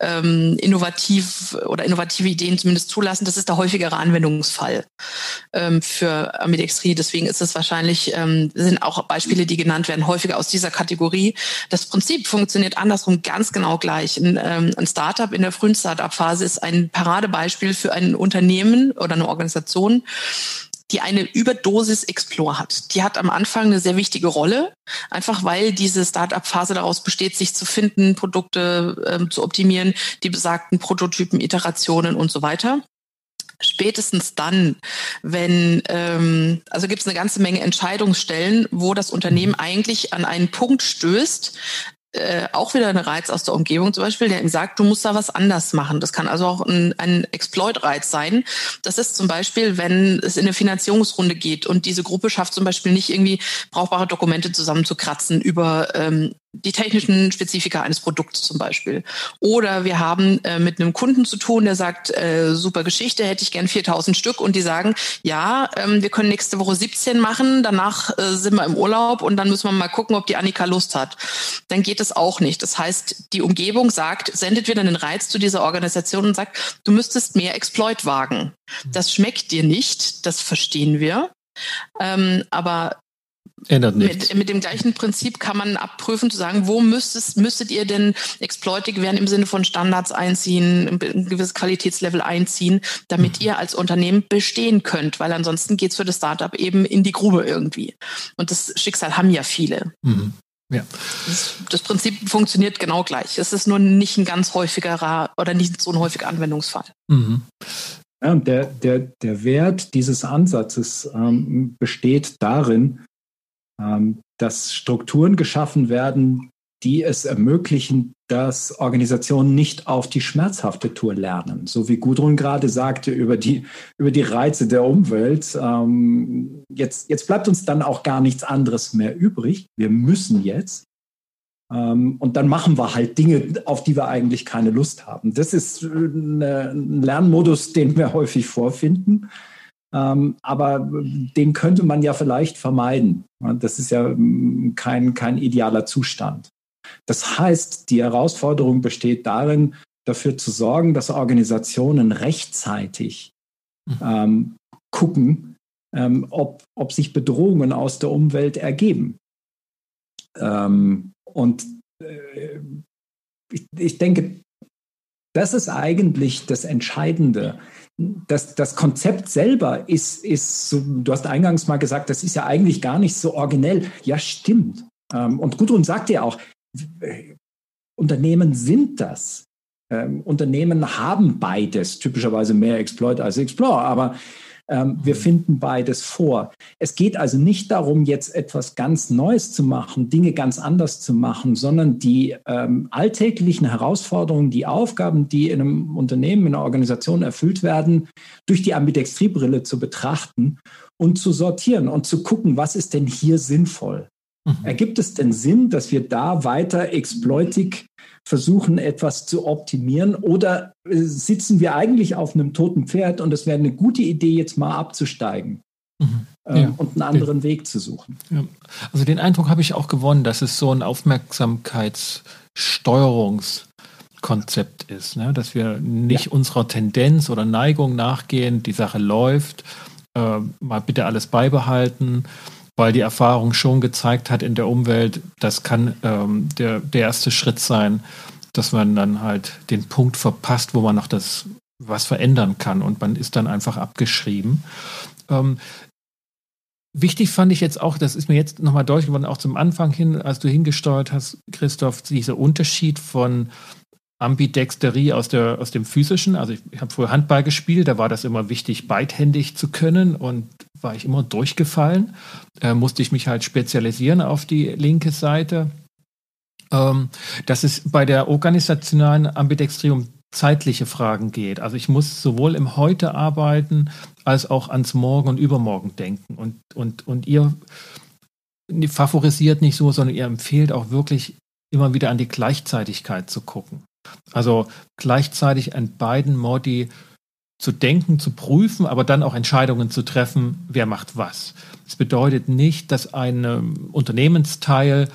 ähm, innovativ oder innovative Ideen zumindest zulassen. Das ist der häufigere Anwendungsfall ähm, für Ambidextrie. Deswegen ist es wahrscheinlich, ähm, sind auch Beispiele, die genannt werden, häufiger aus dieser Kategorie. Das Prinzip funktioniert andersrum ganz genau gleich. Ein, ähm, ein Startup in der frühen Startup-Phase ist ein Parade Paradebeispiel für ein Unternehmen oder eine Organisation, die eine Überdosis Explore hat. Die hat am Anfang eine sehr wichtige Rolle, einfach weil diese Startup-Phase daraus besteht, sich zu finden, Produkte ähm, zu optimieren, die besagten Prototypen, Iterationen und so weiter. Spätestens dann, wenn, ähm, also gibt es eine ganze Menge Entscheidungsstellen, wo das Unternehmen eigentlich an einen Punkt stößt, äh, auch wieder ein Reiz aus der Umgebung zum Beispiel, der ihm sagt, du musst da was anders machen. Das kann also auch ein, ein Exploit-Reiz sein. Das ist zum Beispiel, wenn es in eine Finanzierungsrunde geht und diese Gruppe schafft zum Beispiel nicht irgendwie brauchbare Dokumente zusammenzukratzen über ähm, die technischen Spezifika eines Produkts zum Beispiel. Oder wir haben äh, mit einem Kunden zu tun, der sagt, äh, super Geschichte, hätte ich gern 4000 Stück. Und die sagen, ja, ähm, wir können nächste Woche 17 machen, danach äh, sind wir im Urlaub und dann müssen wir mal gucken, ob die Annika Lust hat. Dann geht es auch nicht. Das heißt, die Umgebung sagt, sendet wieder einen Reiz zu dieser Organisation und sagt, du müsstest mehr Exploit wagen. Das schmeckt dir nicht, das verstehen wir. Ähm, aber Ändert nichts. Mit, mit dem gleichen Prinzip kann man abprüfen, zu sagen, wo müsstet, müsstet ihr denn exploitig werden im Sinne von Standards einziehen, ein gewisses Qualitätslevel einziehen, damit mhm. ihr als Unternehmen bestehen könnt, weil ansonsten geht's für das Startup eben in die Grube irgendwie. Und das Schicksal haben ja viele. Mhm. Ja. Das, das, Prinzip funktioniert genau gleich. Es ist nur nicht ein ganz häufiger oder nicht so ein häufiger Anwendungsfall. Mhm. Ja, und der, der, der Wert dieses Ansatzes ähm, besteht darin, ähm, dass Strukturen geschaffen werden, die es ermöglichen, dass Organisationen nicht auf die schmerzhafte Tour lernen. So wie Gudrun gerade sagte über die, über die Reize der Umwelt. Ähm, jetzt, jetzt bleibt uns dann auch gar nichts anderes mehr übrig. Wir müssen jetzt. Ähm, und dann machen wir halt Dinge, auf die wir eigentlich keine Lust haben. Das ist eine, ein Lernmodus, den wir häufig vorfinden. Ähm, aber den könnte man ja vielleicht vermeiden. Das ist ja ähm, kein, kein idealer Zustand. Das heißt, die Herausforderung besteht darin, dafür zu sorgen, dass Organisationen rechtzeitig mhm. ähm, gucken, ähm, ob, ob sich Bedrohungen aus der Umwelt ergeben. Ähm, und äh, ich, ich denke, das ist eigentlich das Entscheidende. Das, das Konzept selber ist, ist so, du hast eingangs mal gesagt, das ist ja eigentlich gar nicht so originell. Ja, stimmt. Ähm, und Gudrun sagte ja auch, Unternehmen sind das. Ähm, Unternehmen haben beides, typischerweise mehr Exploit als Explore, aber ähm, wir mhm. finden beides vor. Es geht also nicht darum, jetzt etwas ganz Neues zu machen, Dinge ganz anders zu machen, sondern die ähm, alltäglichen Herausforderungen, die Aufgaben, die in einem Unternehmen, in einer Organisation erfüllt werden, durch die Ambidextriebrille zu betrachten und zu sortieren und zu gucken, was ist denn hier sinnvoll? Mhm. Ergibt es denn Sinn, dass wir da weiter exploitig versuchen, etwas zu optimieren? Oder äh, sitzen wir eigentlich auf einem toten Pferd und es wäre eine gute Idee, jetzt mal abzusteigen? Mhm. Ähm, ja. und einen anderen ja. Weg zu suchen. Ja. Also den Eindruck habe ich auch gewonnen, dass es so ein Aufmerksamkeitssteuerungskonzept ist, ne? dass wir nicht unserer Tendenz oder Neigung nachgehen, die Sache läuft, äh, mal bitte alles beibehalten, weil die Erfahrung schon gezeigt hat in der Umwelt, das kann ähm, der, der erste Schritt sein, dass man dann halt den Punkt verpasst, wo man noch das was verändern kann und man ist dann einfach abgeschrieben. Ähm, wichtig fand ich jetzt auch, das ist mir jetzt nochmal deutlich geworden, auch zum Anfang hin, als du hingesteuert hast, Christoph, dieser Unterschied von Ambidexterie aus, der, aus dem Physischen. Also ich, ich habe früher Handball gespielt, da war das immer wichtig, beidhändig zu können und war ich immer durchgefallen. Äh, musste ich mich halt spezialisieren auf die linke Seite. Ähm, dass es bei der organisationalen Ambidextrie um zeitliche Fragen geht. Also ich muss sowohl im Heute arbeiten als auch ans Morgen und Übermorgen denken. Und, und, und ihr favorisiert nicht so, sondern ihr empfehlt auch wirklich immer wieder an die Gleichzeitigkeit zu gucken. Also gleichzeitig an beiden Modi zu denken, zu prüfen, aber dann auch Entscheidungen zu treffen, wer macht was. Das bedeutet nicht, dass ein ähm, Unternehmensteil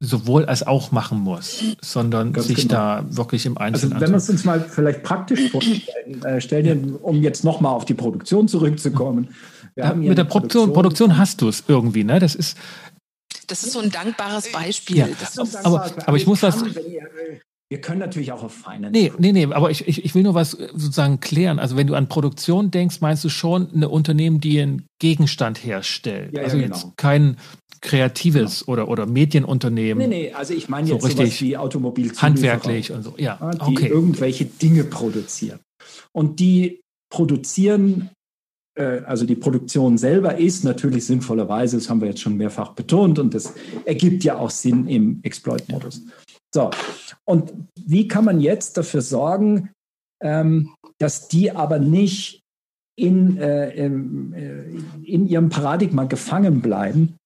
sowohl als auch machen muss, sondern Ganz sich genau. da wirklich im Einzelnen. Also wenn wir es uns mal vielleicht praktisch vorstellen, äh, stellen, um jetzt nochmal auf die Produktion zurückzukommen. Ja, mit der Produktion, Produktion hast du es irgendwie, ne? Das ist. Das ist so ein dankbares Beispiel. Ja, aber, aber, ich muss was. Wir können natürlich auch auf Finance. Nee, nee, nee, aber ich, ich, ich will nur was sozusagen klären. Also wenn du an Produktion denkst, meinst du schon eine Unternehmen, die einen Gegenstand herstellt. Ja, also ja, genau. jetzt kein kreatives genau. oder, oder Medienunternehmen. Nee, nee, also ich meine jetzt so richtig wie Automobil Handwerklich und so, ja. Die okay. irgendwelche Dinge produzieren. Und die produzieren äh, also die Produktion selber ist natürlich sinnvollerweise, das haben wir jetzt schon mehrfach betont und das ergibt ja auch Sinn im Exploit-Modus. So, und wie kann man jetzt dafür sorgen, ähm, dass die aber nicht in, äh, äh, in ihrem Paradigma gefangen bleiben,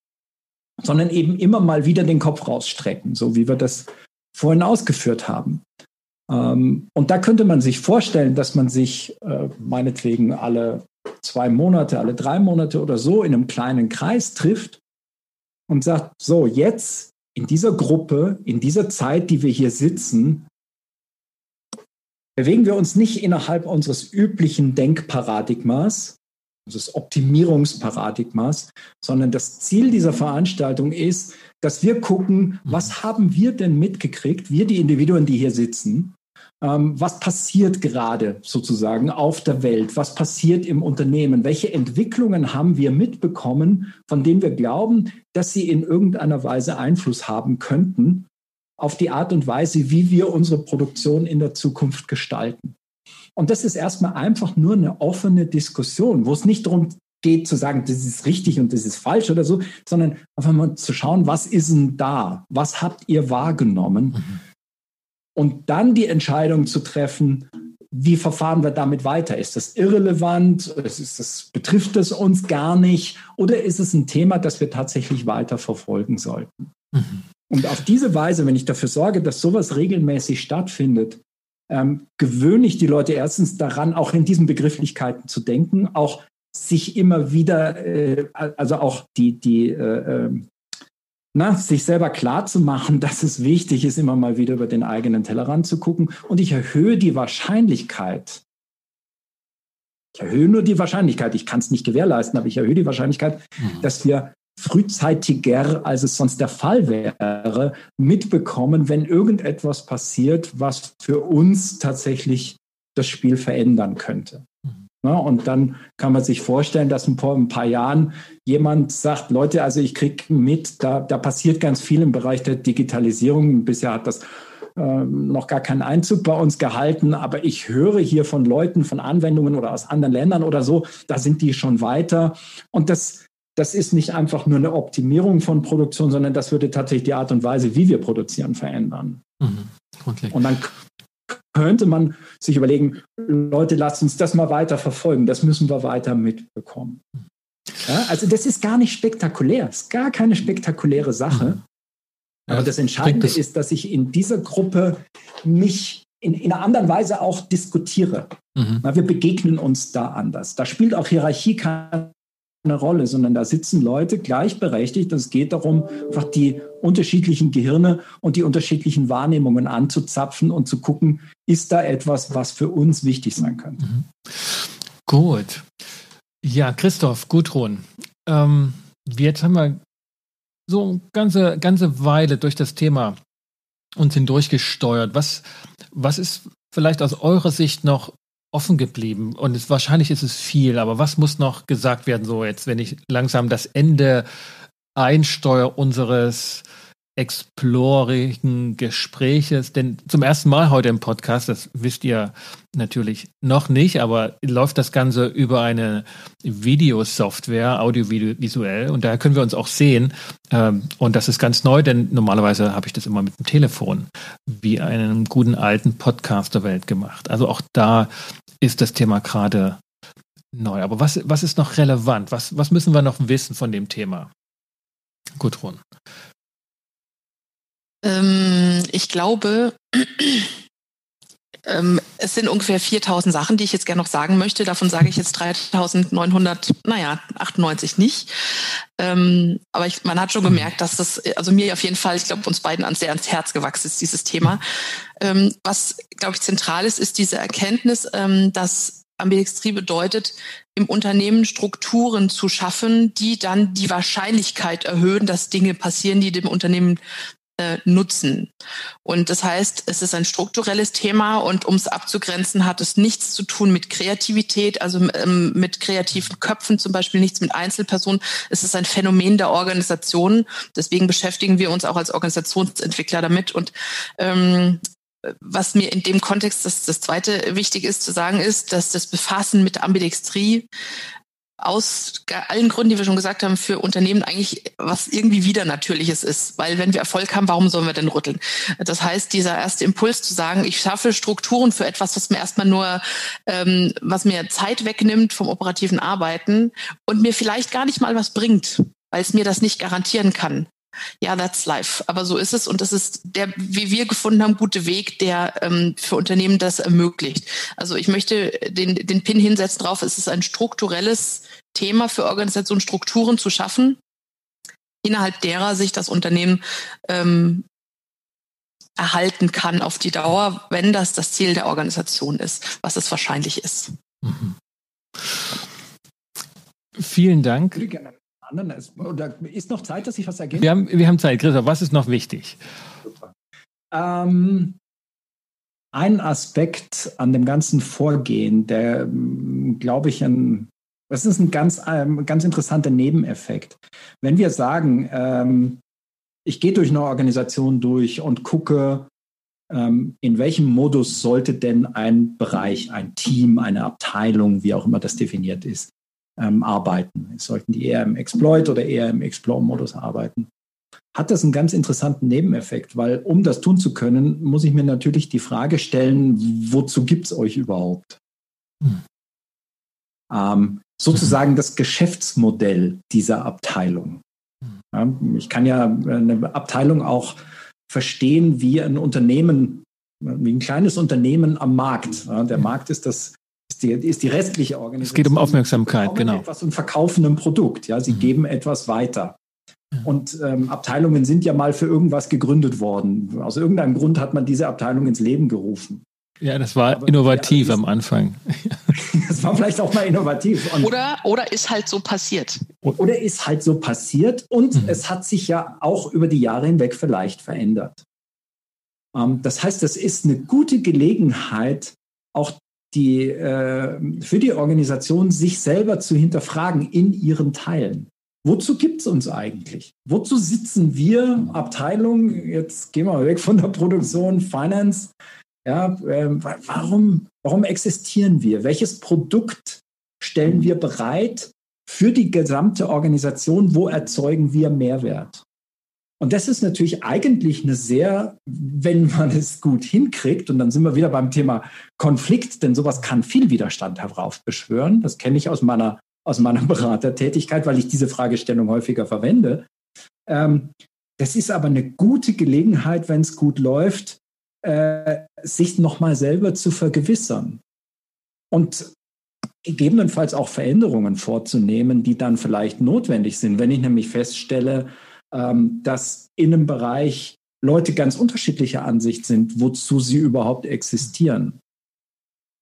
sondern eben immer mal wieder den Kopf rausstrecken, so wie wir das vorhin ausgeführt haben. Ähm, und da könnte man sich vorstellen, dass man sich äh, meinetwegen alle zwei Monate, alle drei Monate oder so in einem kleinen Kreis trifft und sagt, so, jetzt in dieser Gruppe, in dieser Zeit, die wir hier sitzen, bewegen wir uns nicht innerhalb unseres üblichen Denkparadigmas, unseres Optimierungsparadigmas, sondern das Ziel dieser Veranstaltung ist, dass wir gucken, was haben wir denn mitgekriegt, wir die Individuen, die hier sitzen, ähm, was passiert gerade sozusagen auf der Welt? Was passiert im Unternehmen? Welche Entwicklungen haben wir mitbekommen, von denen wir glauben, dass sie in irgendeiner Weise Einfluss haben könnten auf die Art und Weise, wie wir unsere Produktion in der Zukunft gestalten? Und das ist erstmal einfach nur eine offene Diskussion, wo es nicht darum geht zu sagen, das ist richtig und das ist falsch oder so, sondern einfach mal zu schauen, was ist denn da? Was habt ihr wahrgenommen? Mhm. Und dann die Entscheidung zu treffen, wie verfahren wir damit weiter? Ist das irrelevant? Ist das, betrifft es uns gar nicht? Oder ist es ein Thema, das wir tatsächlich weiter verfolgen sollten? Mhm. Und auf diese Weise, wenn ich dafür sorge, dass sowas regelmäßig stattfindet, ähm, gewöhne ich die Leute erstens daran, auch in diesen Begrifflichkeiten zu denken, auch sich immer wieder, äh, also auch die, die äh, ähm, na, sich selber klar zu machen, *laughs* dass es wichtig ist, immer mal wieder über den eigenen Tellerrand zu gucken. Und ich erhöhe die Wahrscheinlichkeit, ich erhöhe nur die Wahrscheinlichkeit, ich kann es nicht gewährleisten, aber ich erhöhe die Wahrscheinlichkeit, mhm. dass wir frühzeitiger, als es sonst der Fall wäre, mitbekommen, wenn irgendetwas passiert, was für uns tatsächlich das Spiel verändern könnte. Ne? Und dann kann man sich vorstellen, dass in ein paar Jahren jemand sagt, Leute, also ich kriege mit, da, da passiert ganz viel im Bereich der Digitalisierung. Bisher hat das äh, noch gar keinen Einzug bei uns gehalten, aber ich höre hier von Leuten, von Anwendungen oder aus anderen Ländern oder so, da sind die schon weiter. Und das, das ist nicht einfach nur eine Optimierung von Produktion, sondern das würde tatsächlich die Art und Weise, wie wir produzieren, verändern. Mhm. Und dann könnte man sich überlegen, Leute, lasst uns das mal weiter verfolgen, das müssen wir weiter mitbekommen. Ja, also das ist gar nicht spektakulär, ist gar keine spektakuläre Sache. Mhm. Ja, Aber das Entscheidende das ist, dass ich in dieser Gruppe mich in, in einer anderen Weise auch diskutiere. Mhm. wir begegnen uns da anders. Da spielt auch Hierarchie keine eine Rolle, sondern da sitzen Leute gleichberechtigt. Es geht darum, einfach die unterschiedlichen Gehirne und die unterschiedlichen Wahrnehmungen anzuzapfen und zu gucken, ist da etwas, was für uns wichtig sein könnte. Mhm. Gut. Ja, Christoph, Gudrun, ähm, jetzt haben wir so eine ganze, ganze Weile durch das Thema uns hindurchgesteuert. Was, was ist vielleicht aus eurer Sicht noch offen geblieben. Und es, wahrscheinlich ist es viel, aber was muss noch gesagt werden, so jetzt, wenn ich langsam das Ende einsteuere unseres explorigen Gespräches, denn zum ersten Mal heute im Podcast, das wisst ihr natürlich noch nicht, aber läuft das Ganze über eine Videosoftware, audiovisuell. Und daher können wir uns auch sehen. Ähm, und das ist ganz neu, denn normalerweise habe ich das immer mit dem Telefon wie einen guten alten Podcast der Welt gemacht. Also auch da ist das Thema gerade neu. Aber was, was ist noch relevant? Was, was müssen wir noch wissen von dem Thema? Gudrun. Ähm, ich glaube, ähm, es sind ungefähr 4000 Sachen, die ich jetzt gerne noch sagen möchte. Davon sage ich jetzt 3900, naja, 98 nicht. Ähm, aber ich, man hat schon gemerkt, dass das, also mir auf jeden Fall, ich glaube, uns beiden sehr ans Herz gewachsen ist, dieses Thema. Ähm, was, glaube ich, zentral ist, ist diese Erkenntnis, ähm, dass Ambidextrie bedeutet, im Unternehmen Strukturen zu schaffen, die dann die Wahrscheinlichkeit erhöhen, dass Dinge passieren, die dem Unternehmen äh, nutzen. Und das heißt, es ist ein strukturelles Thema und um es abzugrenzen, hat es nichts zu tun mit Kreativität, also ähm, mit kreativen Köpfen zum Beispiel, nichts mit Einzelpersonen. Es ist ein Phänomen der Organisation. Deswegen beschäftigen wir uns auch als Organisationsentwickler damit. Und ähm, was mir in dem Kontext das, das zweite wichtig ist zu sagen, ist, dass das Befassen mit Ambidextrie aus allen Gründen, die wir schon gesagt haben, für Unternehmen eigentlich was irgendwie wieder Natürliches ist. Weil wenn wir Erfolg haben, warum sollen wir denn rütteln? Das heißt, dieser erste Impuls zu sagen, ich schaffe Strukturen für etwas, was mir erstmal nur, ähm, was mir Zeit wegnimmt vom operativen Arbeiten und mir vielleicht gar nicht mal was bringt, weil es mir das nicht garantieren kann. Ja, that's life. Aber so ist es und das ist der, wie wir gefunden haben, gute Weg, der ähm, für Unternehmen das ermöglicht. Also ich möchte den, den Pin hinsetzen drauf, es ist ein strukturelles Thema für Organisationen, Strukturen zu schaffen, innerhalb derer sich das Unternehmen ähm, erhalten kann auf die Dauer, wenn das das Ziel der Organisation ist, was es wahrscheinlich ist. Mhm. Vielen Dank ist noch Zeit, dass ich was ergänze? Wir haben, wir haben Zeit. Christoph, was ist noch wichtig? Ähm, ein Aspekt an dem ganzen Vorgehen, der, ähm, glaube ich, ein, das ist ein ganz, ähm, ganz interessanter Nebeneffekt. Wenn wir sagen, ähm, ich gehe durch eine Organisation durch und gucke, ähm, in welchem Modus sollte denn ein Bereich, ein Team, eine Abteilung, wie auch immer das definiert ist, ähm, arbeiten. Sollten die eher im Exploit oder eher im Explore-Modus arbeiten? Hat das einen ganz interessanten Nebeneffekt, weil um das tun zu können, muss ich mir natürlich die Frage stellen, wozu gibt es euch überhaupt? Hm. Ähm, sozusagen das Geschäftsmodell dieser Abteilung. Hm. Ja, ich kann ja eine Abteilung auch verstehen wie ein Unternehmen, wie ein kleines Unternehmen am Markt. Ja, der Markt ist das ist die, ist die restliche Organisation. Es geht um Aufmerksamkeit, genau. Etwas und verkaufen ein Produkt. Ja, sie mhm. geben etwas weiter. Und ähm, Abteilungen sind ja mal für irgendwas gegründet worden. Aus irgendeinem Grund hat man diese Abteilung ins Leben gerufen. Ja, das war Aber innovativ am Anfang. *laughs* das war vielleicht auch mal innovativ. Und oder, oder ist halt so passiert. Oder ist halt so passiert und mhm. es hat sich ja auch über die Jahre hinweg vielleicht verändert. Ähm, das heißt, es ist eine gute Gelegenheit, auch die, äh, für die Organisation sich selber zu hinterfragen in ihren Teilen. Wozu gibt es uns eigentlich? Wozu sitzen wir, Abteilung, jetzt gehen wir mal weg von der Produktion, Finance, ja, äh, warum, warum existieren wir? Welches Produkt stellen wir bereit für die gesamte Organisation? Wo erzeugen wir Mehrwert? Und das ist natürlich eigentlich eine sehr, wenn man es gut hinkriegt, und dann sind wir wieder beim Thema Konflikt, denn sowas kann viel Widerstand heraufbeschwören. Das kenne ich aus meiner, aus meiner *laughs* Beratertätigkeit, weil ich diese Fragestellung häufiger verwende. Ähm, das ist aber eine gute Gelegenheit, wenn es gut läuft, äh, sich nochmal selber zu vergewissern. Und gegebenenfalls auch Veränderungen vorzunehmen, die dann vielleicht notwendig sind. Wenn ich nämlich feststelle, ähm, dass in einem Bereich Leute ganz unterschiedlicher Ansicht sind, wozu sie überhaupt existieren.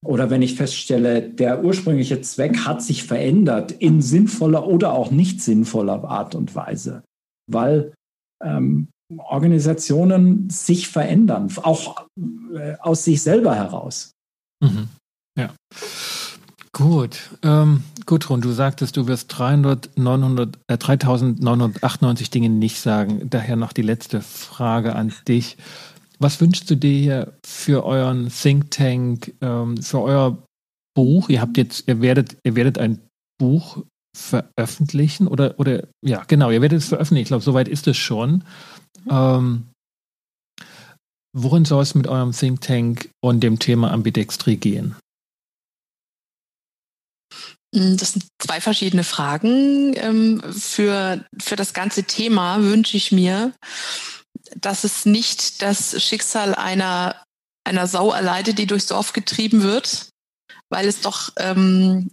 Oder wenn ich feststelle, der ursprüngliche Zweck hat sich verändert in sinnvoller oder auch nicht sinnvoller Art und Weise, weil ähm, Organisationen sich verändern, auch äh, aus sich selber heraus. Mhm. Ja. Gut. Ähm, Gudrun, du sagtest, du wirst 300, 900, äh, 3998 Dinge nicht sagen. Daher noch die letzte Frage an dich. Was wünschst du dir für euren Think Tank, ähm, für euer Buch? Ihr habt jetzt, ihr werdet, ihr werdet ein Buch veröffentlichen oder, oder, ja, genau, ihr werdet es veröffentlichen. Ich glaube, soweit ist es schon. Mhm. Ähm, worin soll es mit eurem Think Tank und dem Thema Ambidextrie gehen? Hm, das sind zwei verschiedene Fragen. Ähm, für, für das ganze Thema wünsche ich mir, dass es nicht das Schicksal einer, einer Sau erleidet, die durchs Dorf getrieben wird, weil es doch ähm,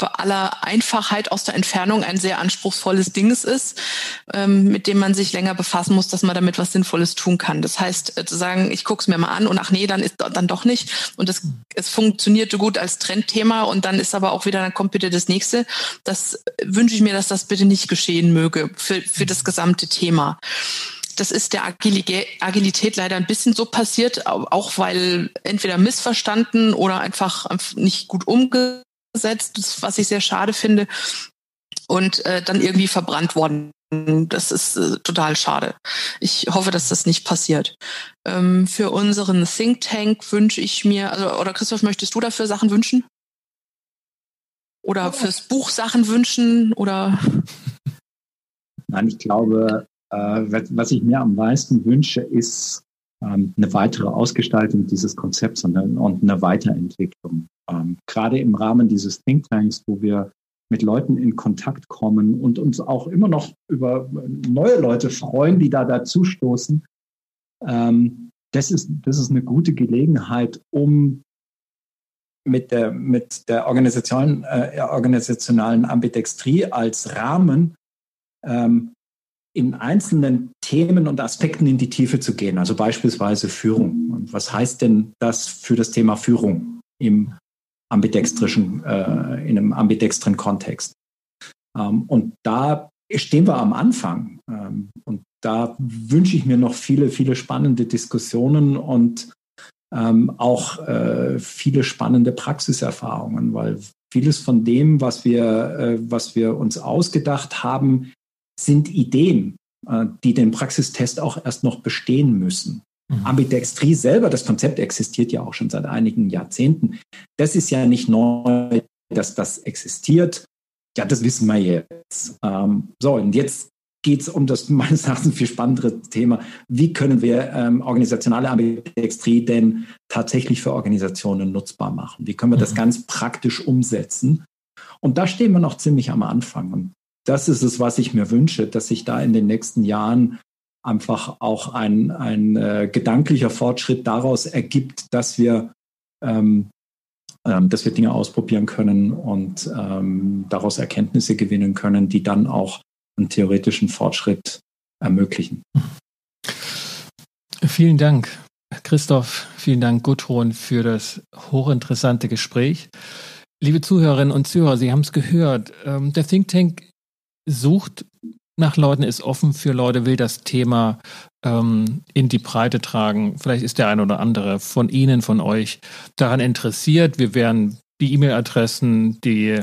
bei aller Einfachheit aus der Entfernung ein sehr anspruchsvolles Dings ist, ähm, mit dem man sich länger befassen muss, dass man damit was Sinnvolles tun kann. Das heißt, äh, zu sagen, ich gucke es mir mal an und ach nee, dann ist dann doch nicht. Und das, es funktionierte gut als Trendthema und dann ist aber auch wieder, dann kommt bitte das nächste. Das wünsche ich mir, dass das bitte nicht geschehen möge für, für das gesamte Thema. Das ist der Agilität leider ein bisschen so passiert, auch weil entweder missverstanden oder einfach nicht gut umgesetzt gesetzt, was ich sehr schade finde, und äh, dann irgendwie verbrannt worden. Das ist äh, total schade. Ich hoffe, dass das nicht passiert. Ähm, für unseren Think Tank wünsche ich mir, also, oder Christoph, möchtest du dafür Sachen wünschen? Oder fürs Buch Sachen wünschen? Oder? Nein, ich glaube, äh, was ich mir am meisten wünsche, ist eine weitere Ausgestaltung dieses Konzepts und eine, Weiterentwicklung. Ähm, gerade im Rahmen dieses Think Tanks, wo wir mit Leuten in Kontakt kommen und uns auch immer noch über neue Leute freuen, die da dazustoßen. Ähm, das ist, das ist eine gute Gelegenheit, um mit der, mit der Organisation, äh, organisationalen Ambidextrie als Rahmen ähm, in einzelnen Themen und Aspekten in die Tiefe zu gehen, also beispielsweise Führung. Und was heißt denn das für das Thema Führung im ambidextrischen, äh, in einem ambidextren Kontext? Ähm, und da stehen wir am Anfang. Ähm, und da wünsche ich mir noch viele, viele spannende Diskussionen und ähm, auch äh, viele spannende Praxiserfahrungen, weil vieles von dem, was wir, äh, was wir uns ausgedacht haben, sind Ideen, äh, die den Praxistest auch erst noch bestehen müssen. Mhm. Ambidextrie selber, das Konzept existiert ja auch schon seit einigen Jahrzehnten. Das ist ja nicht neu, dass das existiert. ja, das wissen wir jetzt. Ähm, so, und jetzt geht es um das meines Erachtens viel spannendere Thema. Wie können wir ähm, organisationale Ambidextrie denn tatsächlich für Organisationen nutzbar machen? Wie können wir das mhm. ganz praktisch umsetzen? Und da stehen wir noch ziemlich am Anfang. Und das ist es, was ich mir wünsche, dass sich da in den nächsten Jahren einfach auch ein, ein äh, gedanklicher Fortschritt daraus ergibt, dass wir, ähm, ähm, dass wir Dinge ausprobieren können und ähm, daraus Erkenntnisse gewinnen können, die dann auch einen theoretischen Fortschritt ermöglichen. Vielen Dank, Christoph. Vielen Dank, Gudrun, für das hochinteressante Gespräch. Liebe Zuhörerinnen und Zuhörer, Sie haben es gehört. Ähm, der Think Tank sucht nach Leuten, ist offen für Leute, will das Thema ähm, in die Breite tragen. Vielleicht ist der eine oder andere von Ihnen, von euch daran interessiert. Wir werden die E-Mail-Adressen, die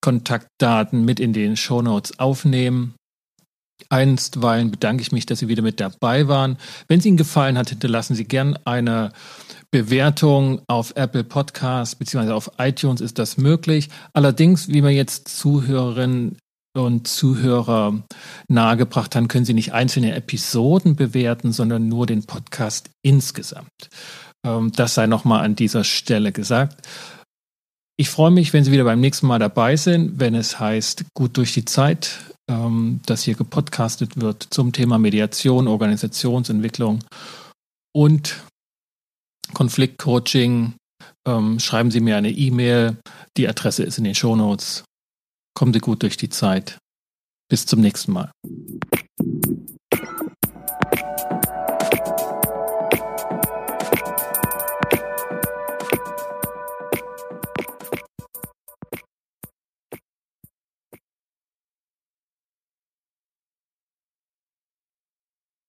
Kontaktdaten mit in den Shownotes aufnehmen. Einstweilen bedanke ich mich, dass Sie wieder mit dabei waren. Wenn es Ihnen gefallen hat, hinterlassen Sie gern eine Bewertung auf Apple Podcasts bzw. auf iTunes ist das möglich. Allerdings, wie wir jetzt Zuhörerinnen und Zuhörer nahegebracht haben, können Sie nicht einzelne Episoden bewerten, sondern nur den Podcast insgesamt. Ähm, das sei nochmal an dieser Stelle gesagt. Ich freue mich, wenn Sie wieder beim nächsten Mal dabei sind, wenn es heißt, gut durch die Zeit, ähm, dass hier gepodcastet wird zum Thema Mediation, Organisationsentwicklung und Konfliktcoaching. Ähm, schreiben Sie mir eine E-Mail. Die Adresse ist in den Shownotes. Kommen Sie gut durch die Zeit. Bis zum nächsten Mal.